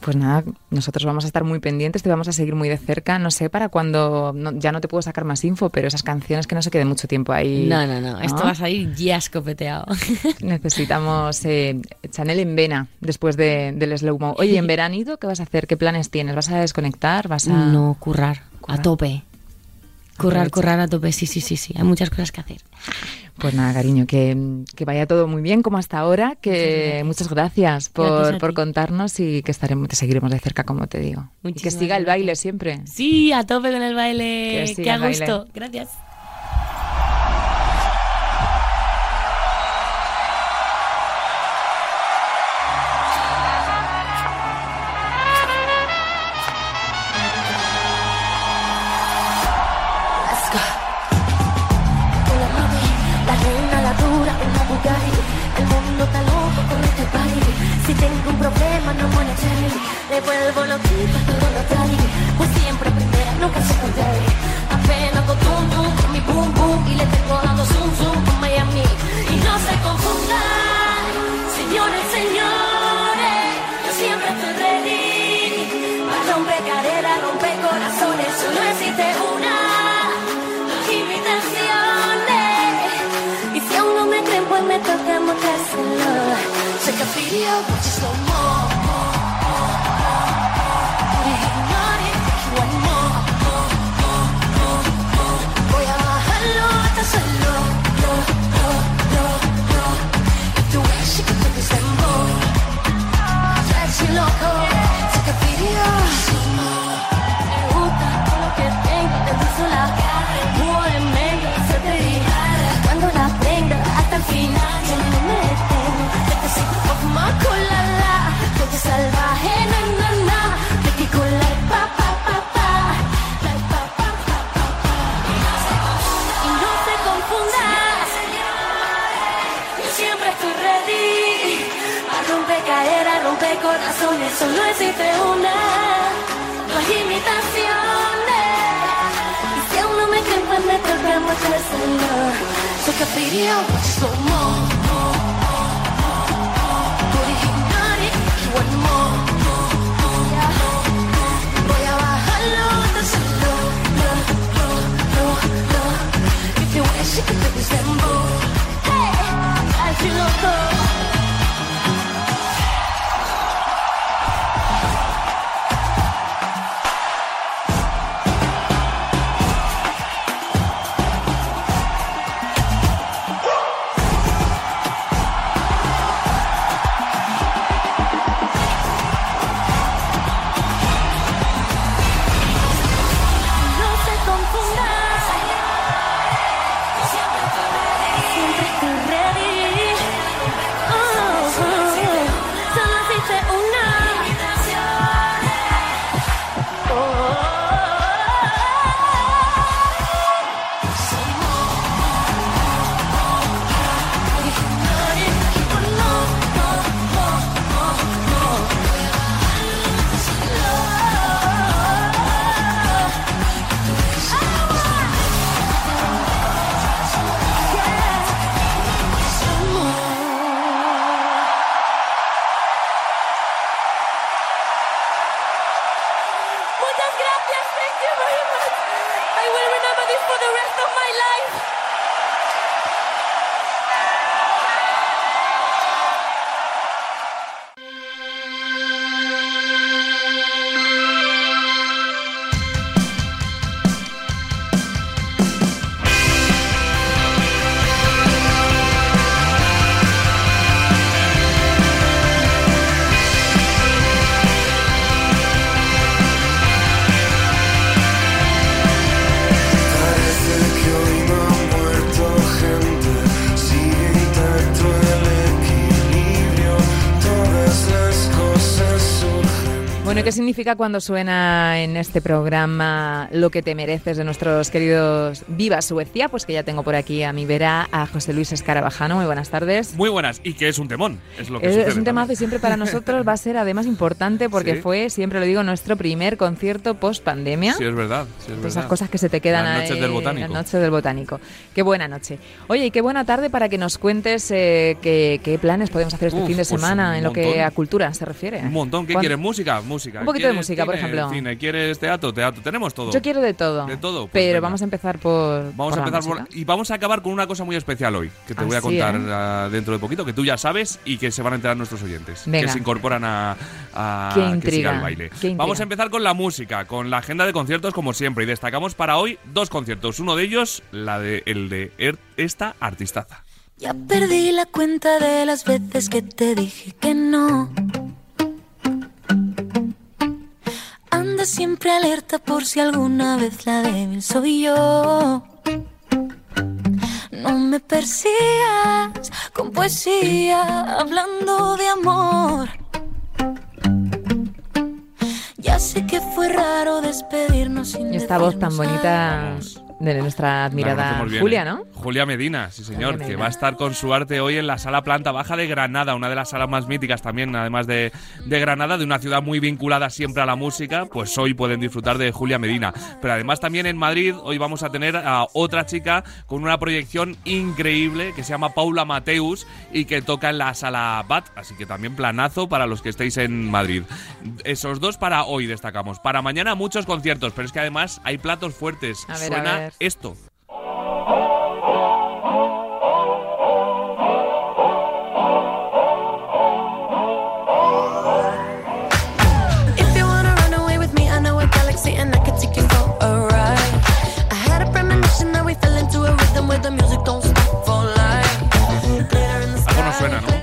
Pues nada, nosotros vamos a estar muy pendientes, te vamos a seguir muy de cerca. No sé para cuando no- ya no te puedo sacar más info, pero esas canciones que no se queden mucho tiempo ahí. No, no, no. Esto va a salir ya escopeteado. [laughs] Necesitamos eh, Chanel en vena después de- del slow mo. Oye, en [laughs] veranito, ¿qué vas a hacer? ¿Qué planes tienes? ¿Vas a desconectar? ¿Vas a...? No, currar, Currar. a tope. Currar, currar a tope, sí, sí, sí, sí. Hay muchas cosas que hacer. Pues nada, cariño, que, que vaya todo muy bien como hasta ahora. Que muchas gracias, por, Gracias por contarnos y que estaremos, te seguiremos de cerca, como te digo. y que siga el baile siempre. Sí, a tope con el baile. Que a baile. gusto. Gracias. Tengo un problema, no monetary. Le vuelvo loquita todo lo trae. Pues siempre primera, nunca secondary. Apenas con tum tum, con mi boom boom. Y le tengo dando zoom zoom con Miami. Y no se confundan, Eu feet up, watch slow corazones, solo existe una, no hay imitaciones. Y si aún no me creen, pues me toca mostrárselo. So que video, somos Bueno, ¿y qué significa cuando suena en este programa Lo que te mereces de nuestros queridos Viva Suecia? Pues que ya tengo por aquí a mi vera a José Luis Escarabajano. Muy buenas tardes. Muy buenas, y que es un temón, es lo que Es, es un temazo y siempre para nosotros va a ser además importante porque Sí. fue, siempre lo digo, nuestro primer concierto post pandemia. Sí, es verdad, sí, es Esas verdad. cosas que se te quedan Las noches ahí, del botánico. Las noches del botánico. Qué buena noche. Oye, y qué buena tarde para que nos cuentes eh, qué, qué planes podemos hacer este Uf, fin de pues semana en lo que a cultura se refiere. Un montón. ¿Qué ¿Cuán- quieres? ¿Música? Música. Un poquito de ¿Quieres música, por cine? ejemplo. Cine. ¿Quieres teatro? Teatro. Tenemos todo. Yo quiero de todo. De todo, pues pero venga. vamos a empezar por. Vamos por a la empezar por- música. y vamos a acabar con una cosa muy especial hoy, que te Ah, voy a contar ¿eh? dentro de poquito, que tú ya sabes y que se van a enterar nuestros oyentes, Venga. que se incorporan a, a Qué que siga intriga, el baile. qué intriga. Vamos a empezar con la música, con la agenda de conciertos como siempre y destacamos para hoy dos conciertos, uno de ellos la de el de Er- esta artistaza. Ya perdí la cuenta de las veces que te dije que no. Anda siempre alerta por si alguna vez la débil soy yo. No me persigas con poesía hablando de amor. Ya sé que fue raro despedirnos sin esta voz tan bonita. De nuestra admirada bien, Julia, ¿eh? ¿no? Julia Medina, sí señor, que va a estar con su arte hoy en la sala planta baja de Granada, una de las salas más míticas también, además de, de Granada, de una ciudad muy vinculada siempre a la música, pues hoy pueden disfrutar de Julia Medina. Pero además también en Madrid hoy vamos a tener a otra chica con una proyección increíble que se llama Paula Mateus y que toca en la sala BAT, así que también planazo para los que estéis en Madrid. Esos dos para hoy destacamos. Para mañana muchos conciertos, pero es que además hay platos fuertes. A ver, a Suena ver. Esto.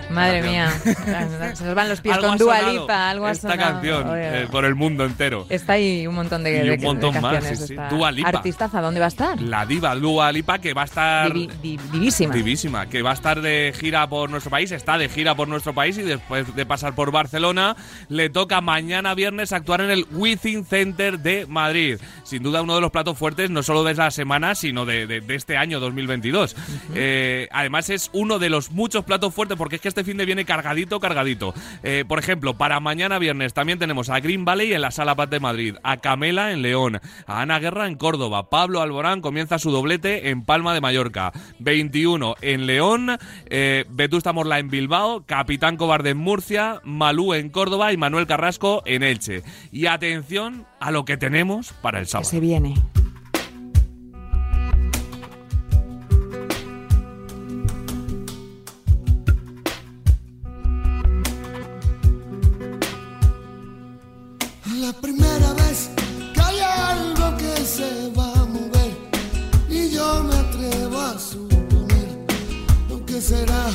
Madre mía, [laughs] se nos van los pies con Dua Lipa, algo ha Esta sonado. canción eh, por el mundo entero. Está ahí un montón de, Y de- un montón de más, canciones. sí, sí. Dua Lipa. Artistaza, ¿dónde va a estar? La diva Dua Lipa que va a estar Divi- divísima. divísima, que va a estar de gira por nuestro país, está de gira por nuestro país y después de pasar por Barcelona le toca mañana viernes actuar en el Within Center de Madrid. Sin duda uno de los platos fuertes no solo de la semana, sino de, de- de este año 2022. Eh, además es uno de los muchos platos fuertes porque es que este fin de viene cargadito, cargadito. Eh, por ejemplo, para mañana viernes también tenemos a Green Valley en la Sala Paz de Madrid, a Camela en León, a Ana Guerra en Córdoba, Pablo Alborán comienza su doblete en Palma de Mallorca, 21 en León, eh, Vetusta Morla en Bilbao, Capitán Cobarde en Murcia, Malú en Córdoba y Manuel Carrasco en Elche. Y atención a lo que tenemos para el Que sábado. se viene. La primera vez que hay algo que se va a mover y yo me atrevo a suponer lo que será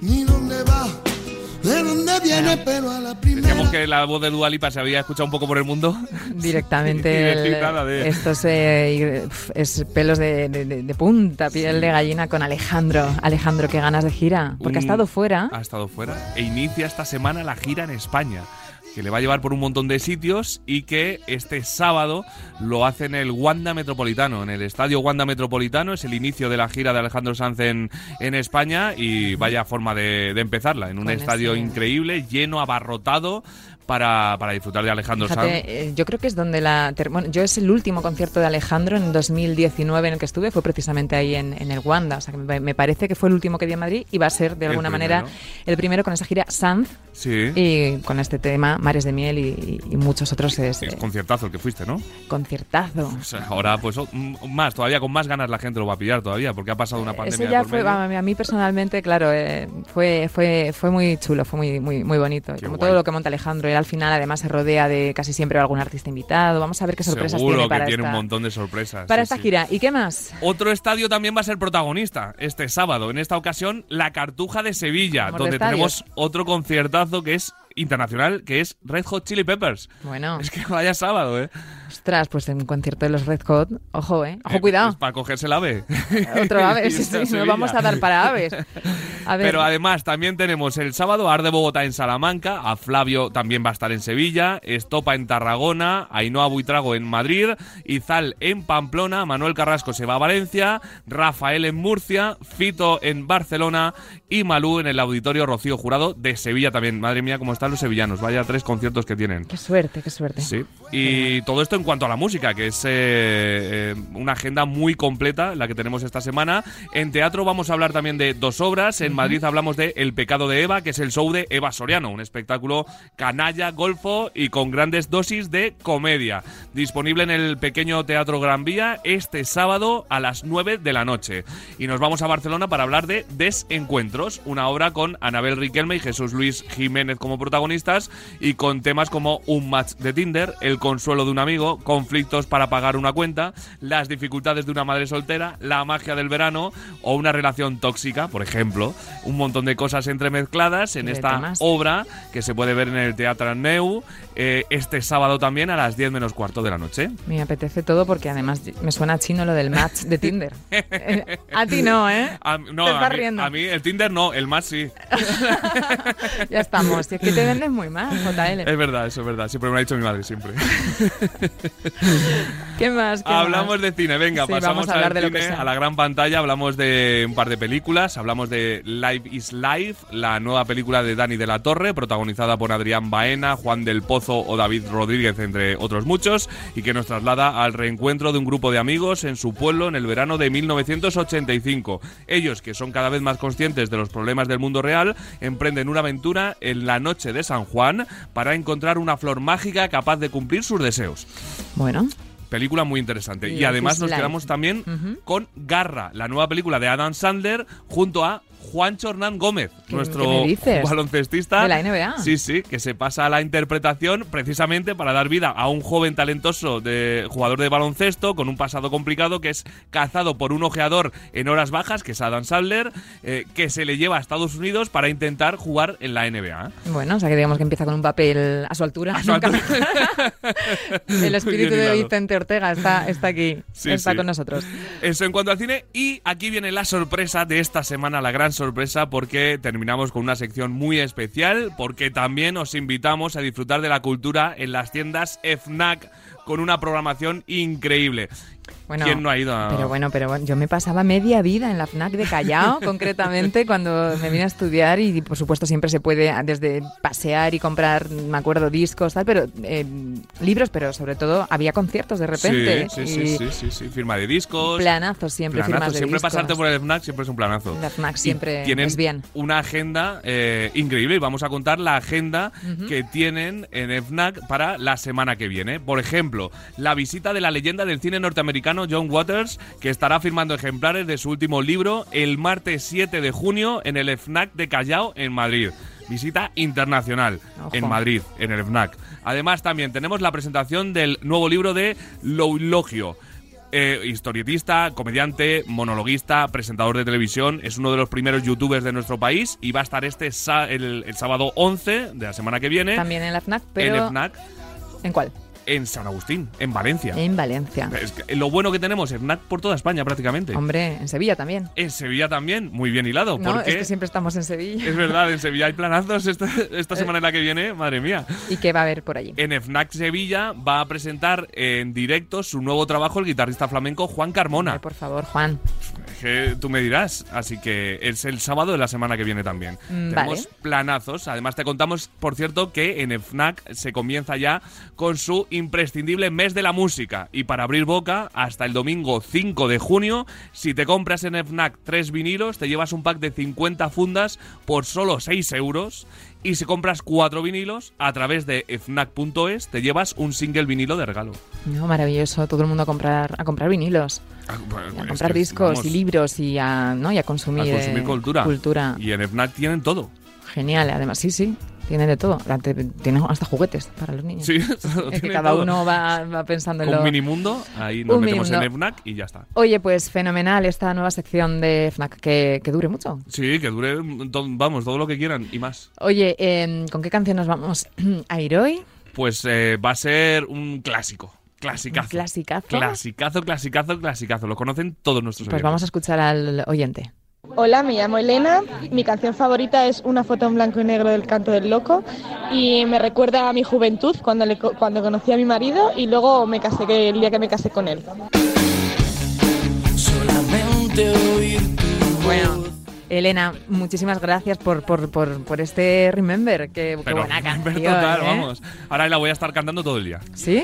ni dónde va, de dónde viene, pero a la primera. Decíamos que la voz de Dualipa se había escuchado un poco por el mundo. [laughs] Directamente el- de- estos eh, es pelos de, de- de- punta, piel de gallina con Alejandro. Alejandro, qué ganas de gira. Porque ha Un- estado fuera. Ha estado fuera. E inicia esta semana la gira en España. Que le va a llevar por un montón de sitios y que este sábado lo hace en el Wanda Metropolitano, en el estadio Wanda Metropolitano. Es el inicio de la gira de Alejandro Sanz en, en España y vaya forma de, de empezarla. En un estadio increíble, lleno, abarrotado para, para disfrutar de Alejandro Sanz. Fíjate, eh, yo creo que es donde la... Bueno, yo es el último concierto de Alejandro en 2019 en el que estuve, fue precisamente ahí en, en el Wanda. O sea, que me, me parece que fue el último que di en Madrid y va a ser de El alguna manera primero. el primero con esa gira Sanz Sí. y con este tema Mares de Miel y, y muchos otros. Es, Es eh, conciertazo el que fuiste, ¿no? conciertazo. O sea, ahora, pues más, todavía con más ganas la gente lo va a pillar todavía, porque ha pasado una pandemia. Ese ya por fue, medio. a mí personalmente, claro, eh, fue, fue, fue muy chulo, fue muy, muy, muy bonito. Qué Como guay. todo lo que monta Alejandro, él al final además se rodea de casi siempre algún artista invitado. Vamos a ver qué sorpresas Seguro tiene que para tiene esta, un montón de sorpresas. para sí, esta sí. gira. ¿Y qué más? Otro estadio también va a ser protagonista este sábado. En esta ocasión, la Cartuja de Sevilla, Amor donde tenemos otro conciertazo que es internacional, que es Red Hot Chili Peppers. Bueno, Es que vaya sábado, ¿eh? ostras, pues en un concierto de los Red Hot, ojo, ¿eh? Ojo, Eh, cuidado. es para cogerse el ave. Otro ave, [laughs] sí, sí, vamos a dar para aves. A ver, Pero además también tenemos el sábado Arde Bogotá en Salamanca, a Flavio también va a estar en Sevilla, Estopa en Tarragona, Ainhoa Buitrago en Madrid, Izal en Pamplona, Manuel Carrasco se va a Valencia, Rafael en Murcia, Fito en Barcelona y Malú en el Auditorio Rocío Jurado de Sevilla también. Madre mía, cómo están los sevillanos, vaya tres conciertos que tienen. qué suerte, qué suerte. Sí, y todo esto en cuanto a la música, que es eh, eh, una agenda muy completa la que tenemos esta semana. En teatro vamos a hablar también de dos obras. En Madrid hablamos de El pecado de Eva, que es el show de Eva Soriano, un espectáculo canalla, golfo y con grandes dosis de comedia. Disponible en el pequeño Teatro Gran Vía este sábado a las 9 de la noche. Y nos vamos a Barcelona para hablar de Desencuentros, una obra con Anabel Riquelme y Jesús Luis Jiménez como protagonistas y con temas como un match de Tinder, el consuelo de un amigo, conflictos para pagar una cuenta, las dificultades de una madre soltera, la magia del verano o una relación tóxica, por ejemplo. Un montón de cosas entremezcladas en esta temas. obra que se puede ver en el Teatro Neu eh, este sábado también a las 10 menos cuarto de la noche. Me apetece todo porque además me suena chino lo del match de Tinder. [laughs] A ti no, ¿eh? A, no, Te a estás mí, riendo. a mí el Tinder no, el más sí. [laughs] Ya estamos. Si es que te vendes muy mal, JL. Es verdad, eso es verdad. Siempre me lo ha dicho mi madre, siempre. [laughs] ¿Qué más? ¿Qué Hablamos más? de cine, venga, Sí, pasamos a hablar al de lo que sea. a la gran pantalla, hablamos de un par de películas, hablamos de Life is Life, la nueva película de Dani de la Torre, protagonizada por Adrián Baena, Juan del Pozo o David Rodríguez, entre otros muchos, y que nos traslada al reencuentro de un grupo de amigos en su pueblo en el verano de 1985. Ellos, que son cada vez más conscientes de los problemas del mundo real, emprenden una aventura en la noche de San Juan para encontrar una flor mágica capaz de cumplir sus deseos. Bueno, Película muy interesante. y además nos quedamos también con Garra, la nueva película de Adam Sandler, junto a Juancho Hernán Gómez, ¿Qué- nuestro baloncestista. De la NBA. Sí, sí, que se pasa a la interpretación precisamente para dar vida a un joven talentoso de jugador de baloncesto con un pasado complicado que es cazado por un ojeador en horas bajas, que es Adam Sandler, eh, que se le lleva a Estados Unidos para intentar jugar en la NBA. bueno, o sea que digamos que empieza con un papel a su altura. A su Nunca- altura. [laughs] El espíritu de. Vicente Ortega está, está aquí, Sí, está sí. con nosotros. Eso en cuanto al cine. Y aquí viene la sorpresa de esta semana, la gran sorpresa, porque terminamos con una sección muy especial, porque también os invitamos a disfrutar de la cultura en las tiendas FNAC con una programación increíble. Bueno, ¿Quién no ha ido a...? Pero bueno, pero bueno, yo me pasaba media vida en la FNAC de Callao, [laughs] concretamente, cuando me vine a estudiar y por supuesto siempre se puede desde pasear y comprar, me acuerdo, discos, tal, pero eh, libros, pero sobre todo había conciertos de repente. Sí, sí, sí, sí, sí, sí, firma de discos. Planazos siempre, planazo. firmas de Siempre discos. pasarte por el FNAC siempre es un planazo. La FNAC siempre tienen es bien. una agenda eh, increíble y vamos a contar la agenda que tienen en FNAC para la semana que viene. Por ejemplo, la visita de la leyenda del cine norteamericano John Waters, que estará firmando ejemplares de su último libro el martes 7 de junio en el FNAC de Callao, en Madrid. Visita internacional Ojo. en Madrid, en el FNAC. Además, también tenemos la presentación del nuevo libro de Loulogio. Eh, historietista, comediante, monologuista, presentador de televisión, es uno de los primeros youtubers de nuestro país y va a estar este el, el sábado 11 de la semana que viene También en la FNAC, pero en FNAC ¿en cuál? En San Agustín, en Valencia. En Valencia. Es que lo bueno que tenemos es FNAC por toda España prácticamente. Hombre, en Sevilla también. En Sevilla también, muy bien hilado, No, porque es que siempre estamos en Sevilla. es verdad, en [laughs] Sevilla hay planazos esta, esta semana en la que viene, madre mía. ¿Y qué va a haber por allí? En FNAC Sevilla va a presentar en directo su nuevo trabajo el guitarrista flamenco Juan Carmona. Hombre, por favor, Juan. Que tú me dirás. Así que es el sábado de la semana que viene también. Mm, Tenemos vale. planazos. Además, te contamos, por cierto, que en FNAC se comienza ya con su imprescindible mes de la música. Y para abrir boca, hasta el domingo 5 de junio, si te compras en FNAC tres vinilos, te llevas un pack de 50 fundas por solo 6 euros. Y si compras cuatro vinilos, a través de fnac.es, te llevas un single vinilo de regalo. No, maravilloso. Todo el mundo a comprar, a comprar vinilos, Ah, bueno, a comprar discos vamos, y libros y a, ¿no? y a consumir, a consumir eh, cultura. cultura. Y en FNAC tienen todo. Genial, además, sí, sí. Tiene de todo. Tiene hasta juguetes para los niños. Sí, [laughs] Es que cada todo. uno va, va pensando en lo... Minimundo, ahí nos Un metemos en. FNAC y ya está. Oye, pues fenomenal esta nueva sección de FNAC, que, que dure mucho. Sí, que dure, to- vamos, todo lo que quieran y más. Oye, em, ¿con qué canción nos vamos [clears throat] a ir hoy? Pues eh, va a ser un clásico. Clasicazo. ¿Un clasicazo? Clasicazo, clasicazo, clasicazo. Lo conocen todos nuestros Pues oyentes. vamos a escuchar al oyente. Hola, me llamo Elena. Mi canción favorita es Una foto en blanco y negro del canto del loco y me recuerda a mi juventud cuando, le cuando conocí a mi marido y luego me casé que- el día que me casé con él. Solamente oír tu Bueno, Elena, muchísimas gracias por, por, por, por este Remember. Qué, qué Pero buena canción. total, ¿eh? vamos. Ahora la voy a estar cantando todo el día. ¿Sí?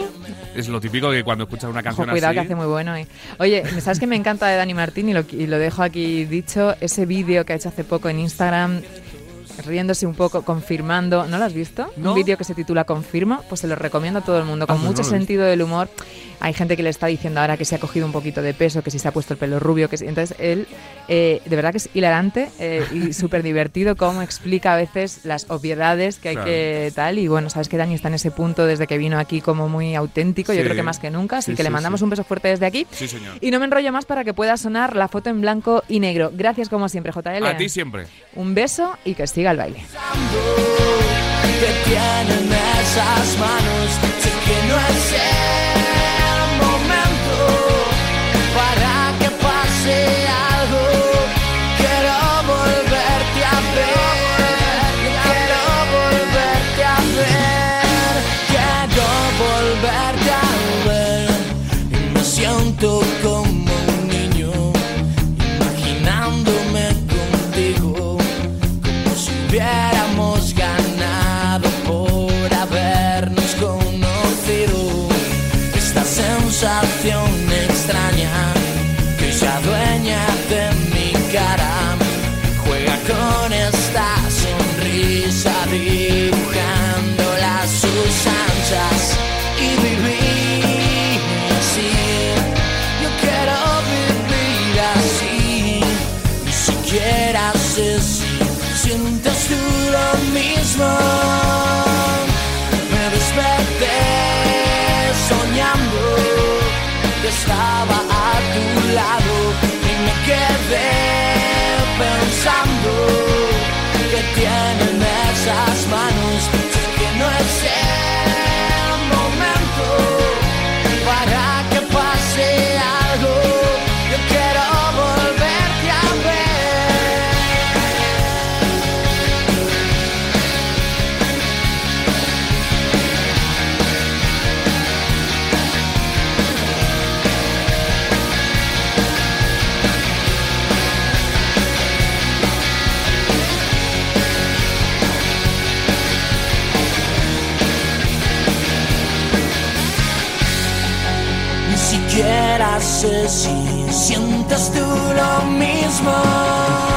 Es lo típico que cuando escuchas una Ojo, canción cuidado así... que hace muy bueno. ¿eh? Oye, ¿sabes que me encanta de Dani Martín y lo, y lo dejo aquí dicho? Ese vídeo que ha hecho hace poco en Instagram riéndose un poco, confirmando. ¿No lo has visto? No. Un vídeo que se titula Confirmo, pues se lo recomiendo a todo el mundo, con Ah, pues mucho no sentido del humor. Hay gente que le está diciendo ahora que se ha cogido un poquito de peso, que si se ha puesto el pelo rubio, que si... Entonces él, eh, de verdad que es hilarante eh, y [laughs] súper divertido cómo explica a veces las obviedades que hay Claro. que tal. Y bueno, sabes que Dani está en ese punto desde que vino aquí como muy auténtico, yo Sí. creo que más que nunca, así Sí, que le sí, mandamos sí. un beso fuerte desde aquí. Sí, señor. Y no me enrollo más para que pueda sonar la foto en blanco y negro. Gracias como siempre, JL. A ti siempre. Un beso y que siga el baile. Mismo. Me desperté soñando que estaba a tu lado y me quedé pensando que tienen quisiera ser si sientes tú lo mismo.